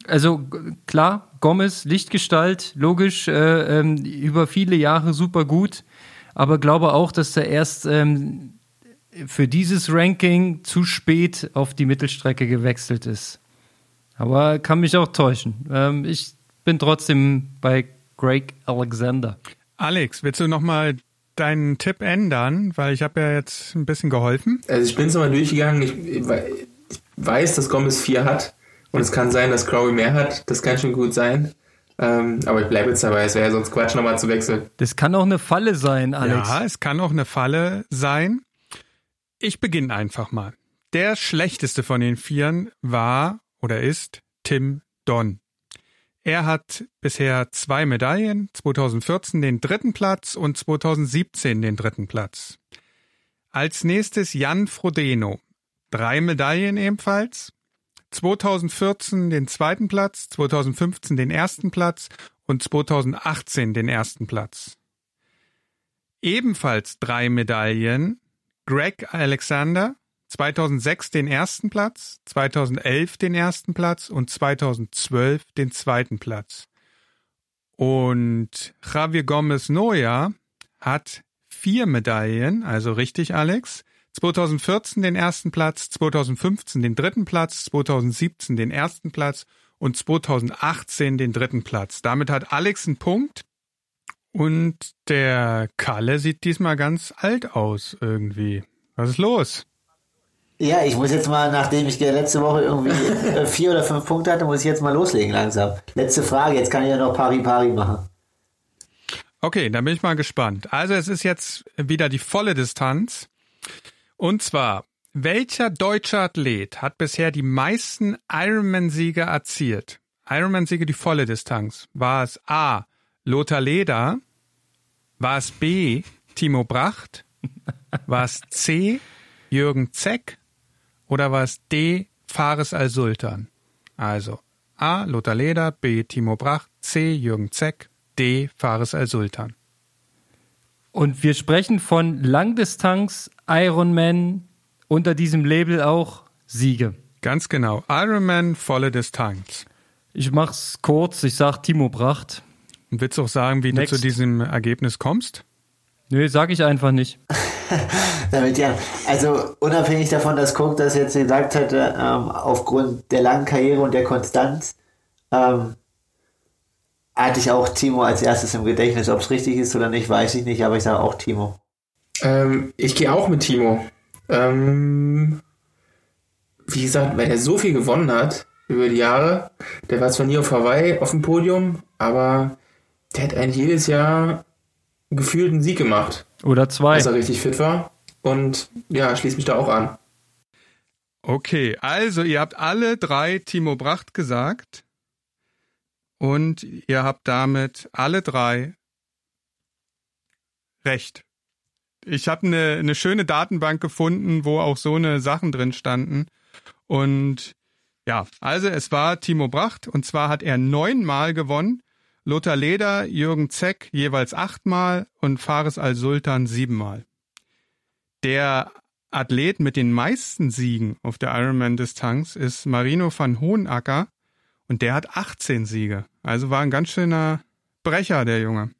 also klar, Gomez, Lichtgestalt, logisch, äh, ähm, über viele Jahre super gut, aber glaube auch, dass er erst ähm, für dieses Ranking zu spät auf die Mittelstrecke gewechselt ist. Aber kann mich auch täuschen. Ähm, ich bin trotzdem bei Greg Alexander. Alex, willst du nochmal deinen Tipp ändern? Weil ich habe ja jetzt ein bisschen geholfen. Also ich bin es nochmal durchgegangen. Ich, ich, weiß, dass Gomez 4 hat. Und es kann sein, dass Crowley mehr hat. Das kann schon gut sein. Ähm, aber ich bleibe jetzt dabei. Es wäre ja sonst Quatsch, nochmal zu wechseln. Das kann auch eine Falle sein, Alex. Ja, es kann auch eine Falle sein. Ich beginne einfach mal. Der schlechteste von den Vieren war oder ist Tim Don. Er hat bisher zwei Medaillen, 2014 den dritten Platz und 2017 den dritten Platz. Als nächstes Jan Frodeno, drei Medaillen ebenfalls, 2014 den zweiten Platz, 2015 den ersten Platz und 2018 den ersten Platz. Ebenfalls drei Medaillen Greg Alexander, 2006 den ersten Platz, 2011 den ersten Platz und 2012 den zweiten Platz. Und Javier Gomez Noya hat vier Medaillen, also richtig, Alex. 2014 den ersten Platz, 2015 den dritten Platz, 2017 den ersten Platz und 2018 den dritten Platz. Damit hat Alex einen Punkt. Und der Kalle sieht diesmal ganz alt aus irgendwie. Was ist los? Ja, ich muss jetzt mal, nachdem ich letzte Woche irgendwie äh, vier oder fünf Punkte hatte, muss ich jetzt mal loslegen langsam. Letzte Frage, jetzt kann ich ja noch Pari-Pari machen. Okay, dann bin ich mal gespannt. Also es ist jetzt wieder die volle Distanz. Und zwar Welcher deutsche Athlet hat bisher die meisten Ironman-Siege erzielt? Ironman-Siege die volle Distanz. War es A. Lothar Leder? War es B. Timo Bracht? War es C. Jürgen Zeck? Oder war es D. Fares al-Sultan? Also A. Lothar Leder, B. Timo Bracht, C. Jürgen Zeck, D. Fares al-Sultan. Und wir sprechen von Langdistanz Ironman unter diesem Label auch Siege. Ganz genau. Ironman volle Distanz. Ich mach's kurz, ich sag Timo Bracht. Und willst du auch sagen, wie Next. du zu diesem Ergebnis kommst? Nö, sag ich einfach nicht. Damit ja, also unabhängig davon, dass Cook das jetzt gesagt hatte, ähm, aufgrund der langen Karriere und der Konstanz, ähm, hatte ich auch Timo als erstes im Gedächtnis. Ob es richtig ist oder nicht, weiß ich nicht, aber ich sage auch Timo. Ähm, ich gehe auch mit Timo. Ähm, wie gesagt, weil er so viel gewonnen hat über die Jahre. Der war zwar nie auf Hawaii auf dem Podium, aber der hat eigentlich jedes Jahr gefühlt einen Sieg gemacht, Oder zwei. als er richtig fit war. Und ja, schließt mich da auch an. Okay, also ihr habt alle drei Timo Bracht gesagt und ihr habt damit alle drei recht. Ich habe eine eine schöne Datenbank gefunden, wo auch so eine Sachen drin standen und ja, also es war Timo Bracht und zwar hat er neunmal gewonnen, Lothar Leder, Jürgen Zeck jeweils achtmal und Fares al-Sultan siebenmal. Der Athlet mit den meisten Siegen auf der Ironman-Distanz ist Marino van Hohenacker und der hat 18 Siege. Also war ein ganz schöner Brecher, der Junge.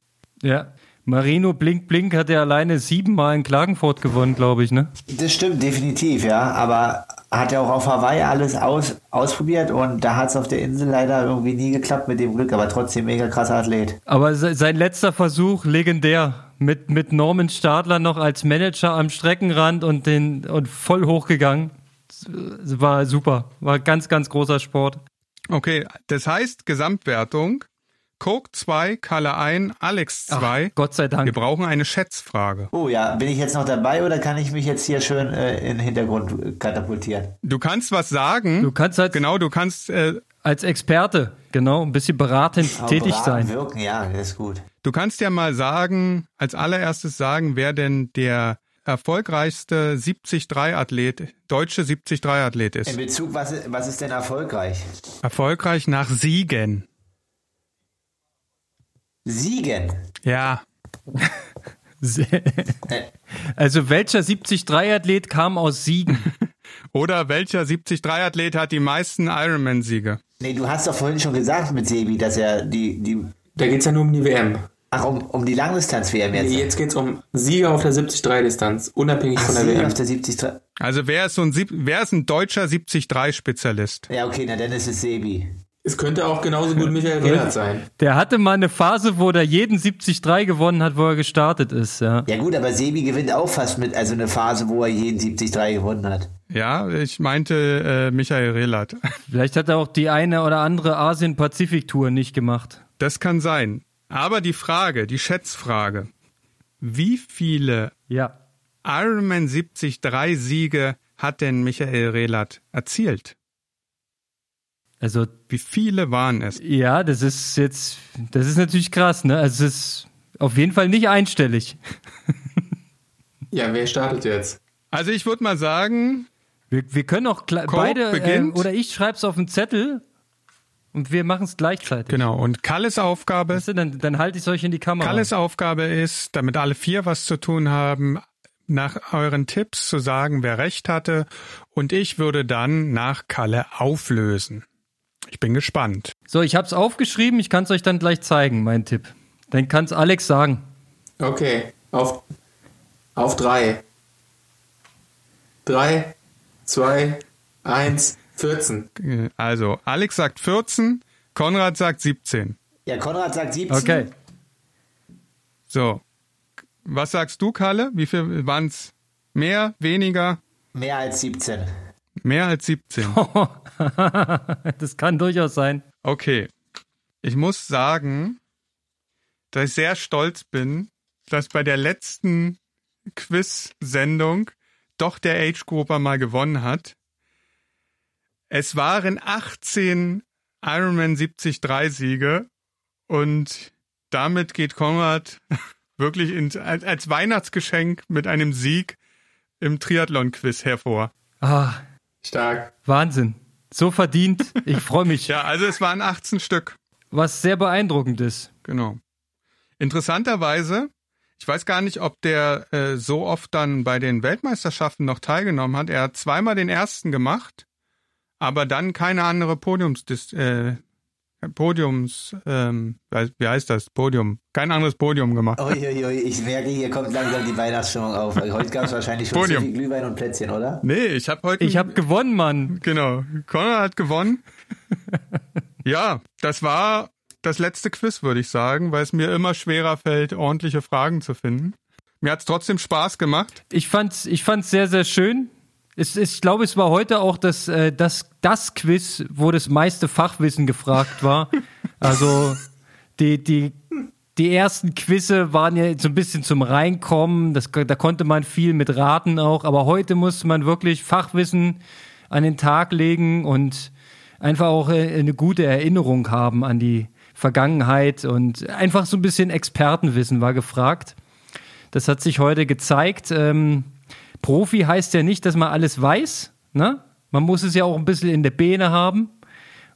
Ja. Marino Blink Blink hat ja alleine siebenmal in Klagenfurt gewonnen, glaube ich, ne? Das stimmt definitiv, ja, aber hat er auch auf Hawaii alles aus, ausprobiert und da hat es auf der Insel leider irgendwie nie geklappt mit dem Glück, aber trotzdem mega krasser Athlet. Aber se- sein letzter Versuch, legendär. Mit, mit Norman Stadler noch als Manager am Streckenrand und, den, und voll hochgegangen. War super. War ganz, ganz großer Sport. Okay, das heißt Gesamtwertung. Coke 2, Kalle 1, Alex 2. Gott sei Wir Dank. brauchen eine Schätzfrage. Oh ja, bin ich jetzt noch dabei oder kann ich mich jetzt hier schön äh, in den Hintergrund katapultieren? Du kannst was sagen. Du kannst halt genau, du kannst äh, als Experte, genau, ein bisschen beratend Aber tätig beraten, sein. Wirken, ja, das ist gut. Du kannst ja mal sagen, als allererstes sagen, wer denn der erfolgreichste 73-Athlet, deutsche 73-Athlet In ist. Bezug, was, was ist denn erfolgreich? Erfolgreich nach Siegen. Siegen. Ja, Also welcher 73-Athlet kam aus Siegen? oder welcher 73-Athlet hat die meisten Ironman-Siege? Nee, du hast doch vorhin schon gesagt mit Sebi, dass er die, die Da geht es ja nur um die WM. ach, um, um die Langdistanz-WM jetzt. Jetzt geht es um Sieger auf der 73-Distanz, unabhängig Ach, von der Sieg WM. auf der 73. Also wer ist so ein, wer ist ein deutscher 73-Spezialist? Ja, okay, na dann ist es Sebi. Es könnte auch genauso gut Michael Rehlert sein. Der hatte mal eine Phase, wo der jeden 73 gewonnen hat, wo er gestartet ist, ja. Ja gut, aber Sebi gewinnt auch fast mit, also eine Phase, wo er jeden 73 gewonnen hat. Ja, ich meinte äh, Michael Rehlert. Vielleicht hat er auch die eine oder andere Asien-Pazifik-Tour nicht gemacht. Das kann sein. Aber die Frage, die Schätzfrage, wie viele Ja. Ironman 73 Siege hat denn Michael Rehlert erzielt? Also, Wie viele waren es? ja, das ist jetzt, das ist natürlich krass, ne? Also, es ist auf jeden Fall nicht einstellig. Ja, wer startet jetzt? Also ich würde mal sagen, Wir, wir können auch beide, äh, oder ich schreib's auf einen Zettel und wir machen es gleichzeitig. genau, und Kalles Aufgabe, Weißt du, dann, dann halte ich es euch in die Kamera. Kalles Aufgabe ist, damit alle vier was zu tun haben, nach euren Tipps zu sagen, wer recht hatte. Und ich würde dann nach Kalle auflösen. Ich bin gespannt. So, ich hab's aufgeschrieben, ich kann's euch dann gleich zeigen, mein Tipp. Dann kann's Alex sagen. Okay, auf, auf drei. Drei, zwei, eins, 14. Also, Alex sagt 14, Konrad sagt 17. Ja, Konrad sagt 17. Okay. So. Was sagst du, Kalle? Wie viel waren es? Mehr, weniger, Mehr als 17. mehr als 17? das kann durchaus sein. Okay. Ich muss sagen, dass ich sehr stolz bin, dass bei der letzten Quiz-Sendung doch der Age-Grupper mal gewonnen hat. Es waren 18 Ironman 73 Siege und damit geht Konrad wirklich als, als Weihnachtsgeschenk mit einem Sieg im Triathlon-Quiz hervor. Ah, Stark. Wahnsinn. So verdient. Ich freue mich. Ja, also es waren 18 Stück. Was sehr beeindruckend ist. Genau. Interessanterweise, ich weiß gar nicht, ob der äh, so oft dann bei den Weltmeisterschaften noch teilgenommen hat. Er hat zweimal den ersten gemacht, aber dann keine andere Podiums, äh, Podiums, ähm, wie heißt das? Podium. Kein anderes Podium gemacht. Uiuiui, ich merke, hier kommt langsam die Weihnachtsstimmung auf. Heute gab es wahrscheinlich schon Podium. viel Glühwein und Plätzchen, oder? Nee, ich habe heute. Ich habe gewonnen, Mann. Genau. Konrad hat gewonnen. ja, das war das letzte Quiz, würde ich sagen, weil es mir immer schwerer fällt, ordentliche Fragen zu finden. Mir hat's trotzdem Spaß gemacht. Ich fand's, ich fand's sehr, sehr schön. Es, es, ich glaube, es war heute auch das, äh, das, das Quiz, wo das meiste Fachwissen gefragt war. Also die, die, die ersten Quizze waren ja so ein bisschen zum Reinkommen. Das, da konnte man viel mit raten auch. Aber heute muss man wirklich Fachwissen an den Tag legen und einfach auch äh, eine gute Erinnerung haben an die Vergangenheit und einfach so ein bisschen Expertenwissen war gefragt. Das hat sich heute gezeigt. Ähm, Profi heißt ja nicht, dass man alles weiß. Ne? Man muss es ja auch ein bisschen in der Beine haben.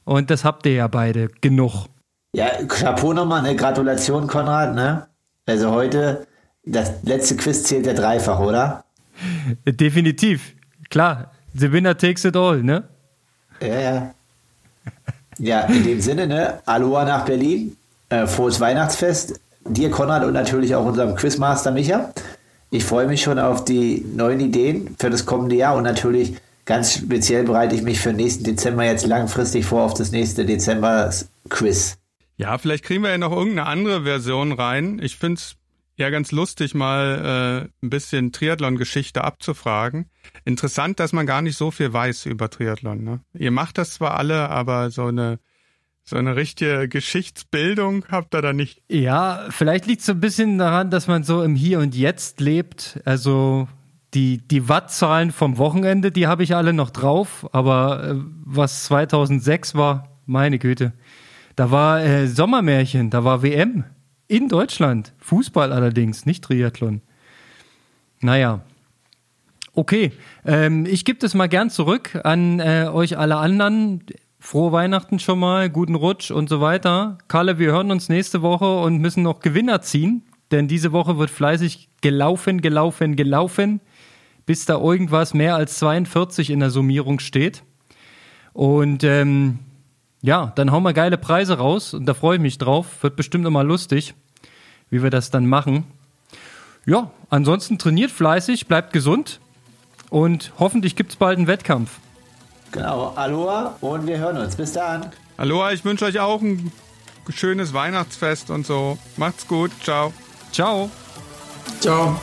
Und das habt ihr ja beide genug. Ja, Chapeau nochmal, eine Gratulation, Konrad, ne? Also heute, das letzte Quiz zählt ja dreifach, oder? Definitiv. Klar. The winner takes it all, ne? Ja, ja. Ja, in dem Sinne, ne? Aloha nach Berlin. Äh, frohes Weihnachtsfest. Dir, Konrad, und natürlich auch unserem Quizmaster Micha. Ich freue mich schon auf die neuen Ideen für das kommende Jahr und natürlich ganz speziell bereite ich mich für nächsten Dezember jetzt langfristig vor auf das nächste Dezember-Quiz. Ja, vielleicht kriegen wir ja noch irgendeine andere Version rein. Ich finde es ja ganz lustig, mal äh, ein bisschen Triathlon-Geschichte abzufragen. Interessant, dass man gar nicht so viel weiß über Triathlon. Ne? Ihr macht das zwar alle, aber so eine so eine richtige Geschichtsbildung habt ihr da nicht. Ja, vielleicht liegt es so ein bisschen daran, dass man so im Hier und Jetzt lebt. Also die, die Wattzahlen vom Wochenende, die habe ich alle noch drauf. Aber äh, was 2006 war, meine Güte. Da war äh, Sommermärchen, da war WM in Deutschland. Fußball allerdings, nicht Triathlon. Naja. Okay, ähm, ich gebe das mal gern zurück an äh, euch alle anderen. Frohe Weihnachten schon mal, guten Rutsch und so weiter. Kalle, wir hören uns nächste Woche und müssen noch Gewinner ziehen, denn diese Woche wird fleißig gelaufen, gelaufen, gelaufen, bis da irgendwas mehr als 42 in der Summierung steht. Und ähm, ja, dann hauen wir geile Preise raus und da freue ich mich drauf. Wird bestimmt immer lustig, wie wir das dann machen. Ja, ansonsten trainiert fleißig, bleibt gesund und hoffentlich gibt es bald einen Wettkampf. Genau, Aloha und wir hören uns. Bis dann. Aloha, ich wünsche euch auch ein schönes Weihnachtsfest und so. Macht's gut, ciao. Ciao. Ciao.